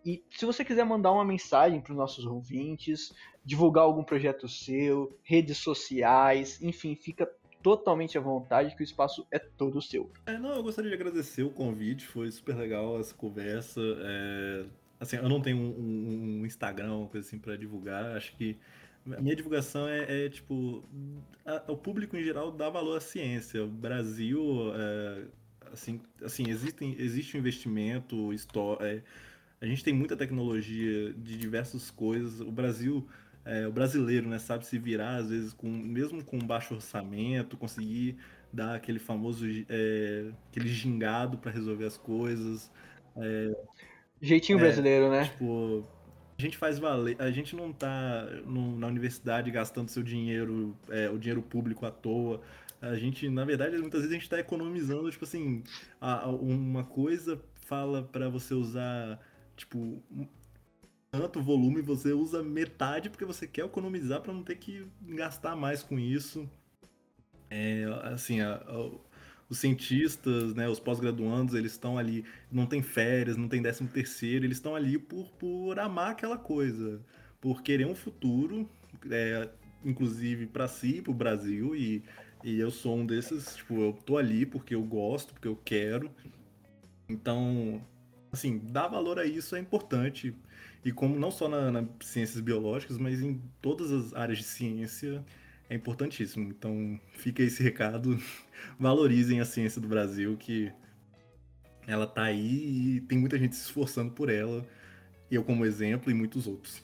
E se você quiser mandar uma mensagem para os nossos ouvintes, divulgar algum projeto seu, redes sociais, enfim, fica totalmente à vontade, que o espaço é todo seu. É, não, eu gostaria de agradecer o convite, foi super legal essa conversa. É, assim, eu não tenho um, um Instagram, uma coisa assim para divulgar, acho que a minha divulgação é, é tipo, a, o público em geral dá valor à ciência. O Brasil, é, assim, assim existem, existe um investimento, é, a gente tem muita tecnologia de diversas coisas. O Brasil é, o brasileiro, né, sabe se virar, às vezes, com, mesmo com baixo orçamento, conseguir dar aquele famoso, é, aquele gingado para resolver as coisas. É, Jeitinho brasileiro, né? Tipo, a gente faz valer, a gente não tá no, na universidade gastando seu dinheiro, é, o dinheiro público à toa. A gente, na verdade, muitas vezes a gente está economizando, tipo assim, a, a, uma coisa fala para você usar, tipo, tanto volume, você usa metade porque você quer economizar para não ter que gastar mais com isso. É, assim, a, a, os cientistas, né, os pós-graduandos, eles estão ali, não tem férias, não tem décimo terceiro, eles estão ali por, por amar aquela coisa, por querer um futuro, é, inclusive para si, para o Brasil, e, e eu sou um desses, tipo, eu tô ali porque eu gosto, porque eu quero. Então, assim, dar valor a isso é importante e como não só nas na ciências biológicas, mas em todas as áreas de ciência é importantíssimo. Então fica esse recado, valorizem a ciência do Brasil, que ela tá aí e tem muita gente se esforçando por ela. Eu como exemplo e muitos outros.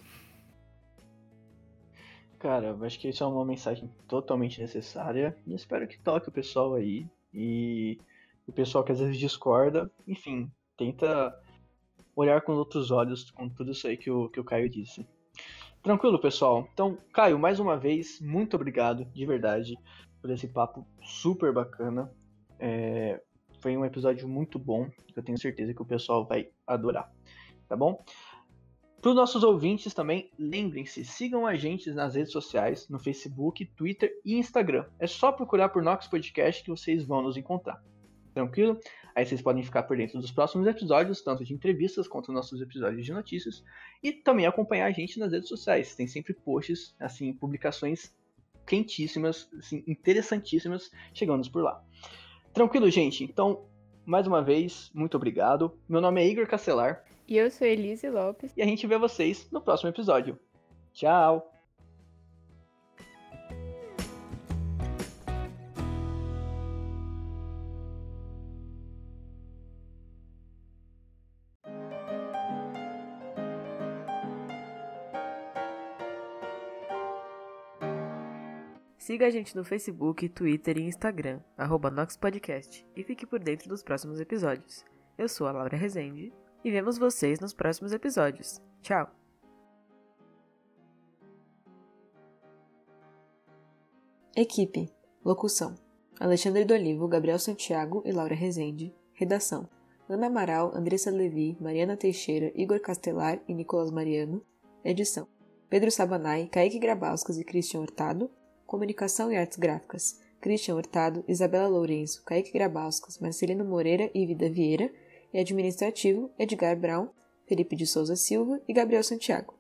Cara, eu acho que isso é uma mensagem totalmente necessária e espero que toque o pessoal aí e o pessoal que às vezes discorda, enfim, tenta olhar com outros olhos com tudo isso aí que o, que o Caio disse. Tranquilo, pessoal? Então, Caio, mais uma vez, muito obrigado, de verdade, por esse papo super bacana. É, foi um episódio muito bom, que eu tenho certeza que o pessoal vai adorar, tá bom? Para os nossos ouvintes também, lembrem-se, sigam a gente nas redes sociais, no Facebook, Twitter e Instagram. É só procurar por Nox Podcast que vocês vão nos encontrar. Tranquilo? Aí vocês podem ficar por dentro dos próximos episódios, tanto de entrevistas quanto nossos episódios de notícias, e também acompanhar a gente nas redes sociais. Tem sempre posts, assim, publicações quentíssimas, assim, interessantíssimas chegando por lá. Tranquilo, gente? Então, mais uma vez, muito obrigado. Meu nome é Igor Castelar. E eu sou Elise Lopes. E a gente vê vocês no próximo episódio. Tchau! Siga a gente no Facebook, Twitter e Instagram, arroba NoxPodcast, e fique por dentro dos próximos episódios. Eu sou a Laura Rezende e vemos vocês nos próximos episódios. Tchau! Equipe Locução. Alexandre do Olivo, Gabriel Santiago e Laura Rezende. Redação. Ana Amaral, Andressa Levi, Mariana Teixeira, Igor Castelar e Nicolas Mariano. Edição. Pedro Sabanai, Kaique Grabauskas e Christian Hurtado. Comunicação e Artes Gráficas, Christian Hurtado, Isabela Lourenço, Kaique Grabauskas, Marcelino Moreira e Vida Vieira, e Administrativo, Edgar Brown, Felipe de Souza Silva e Gabriel Santiago.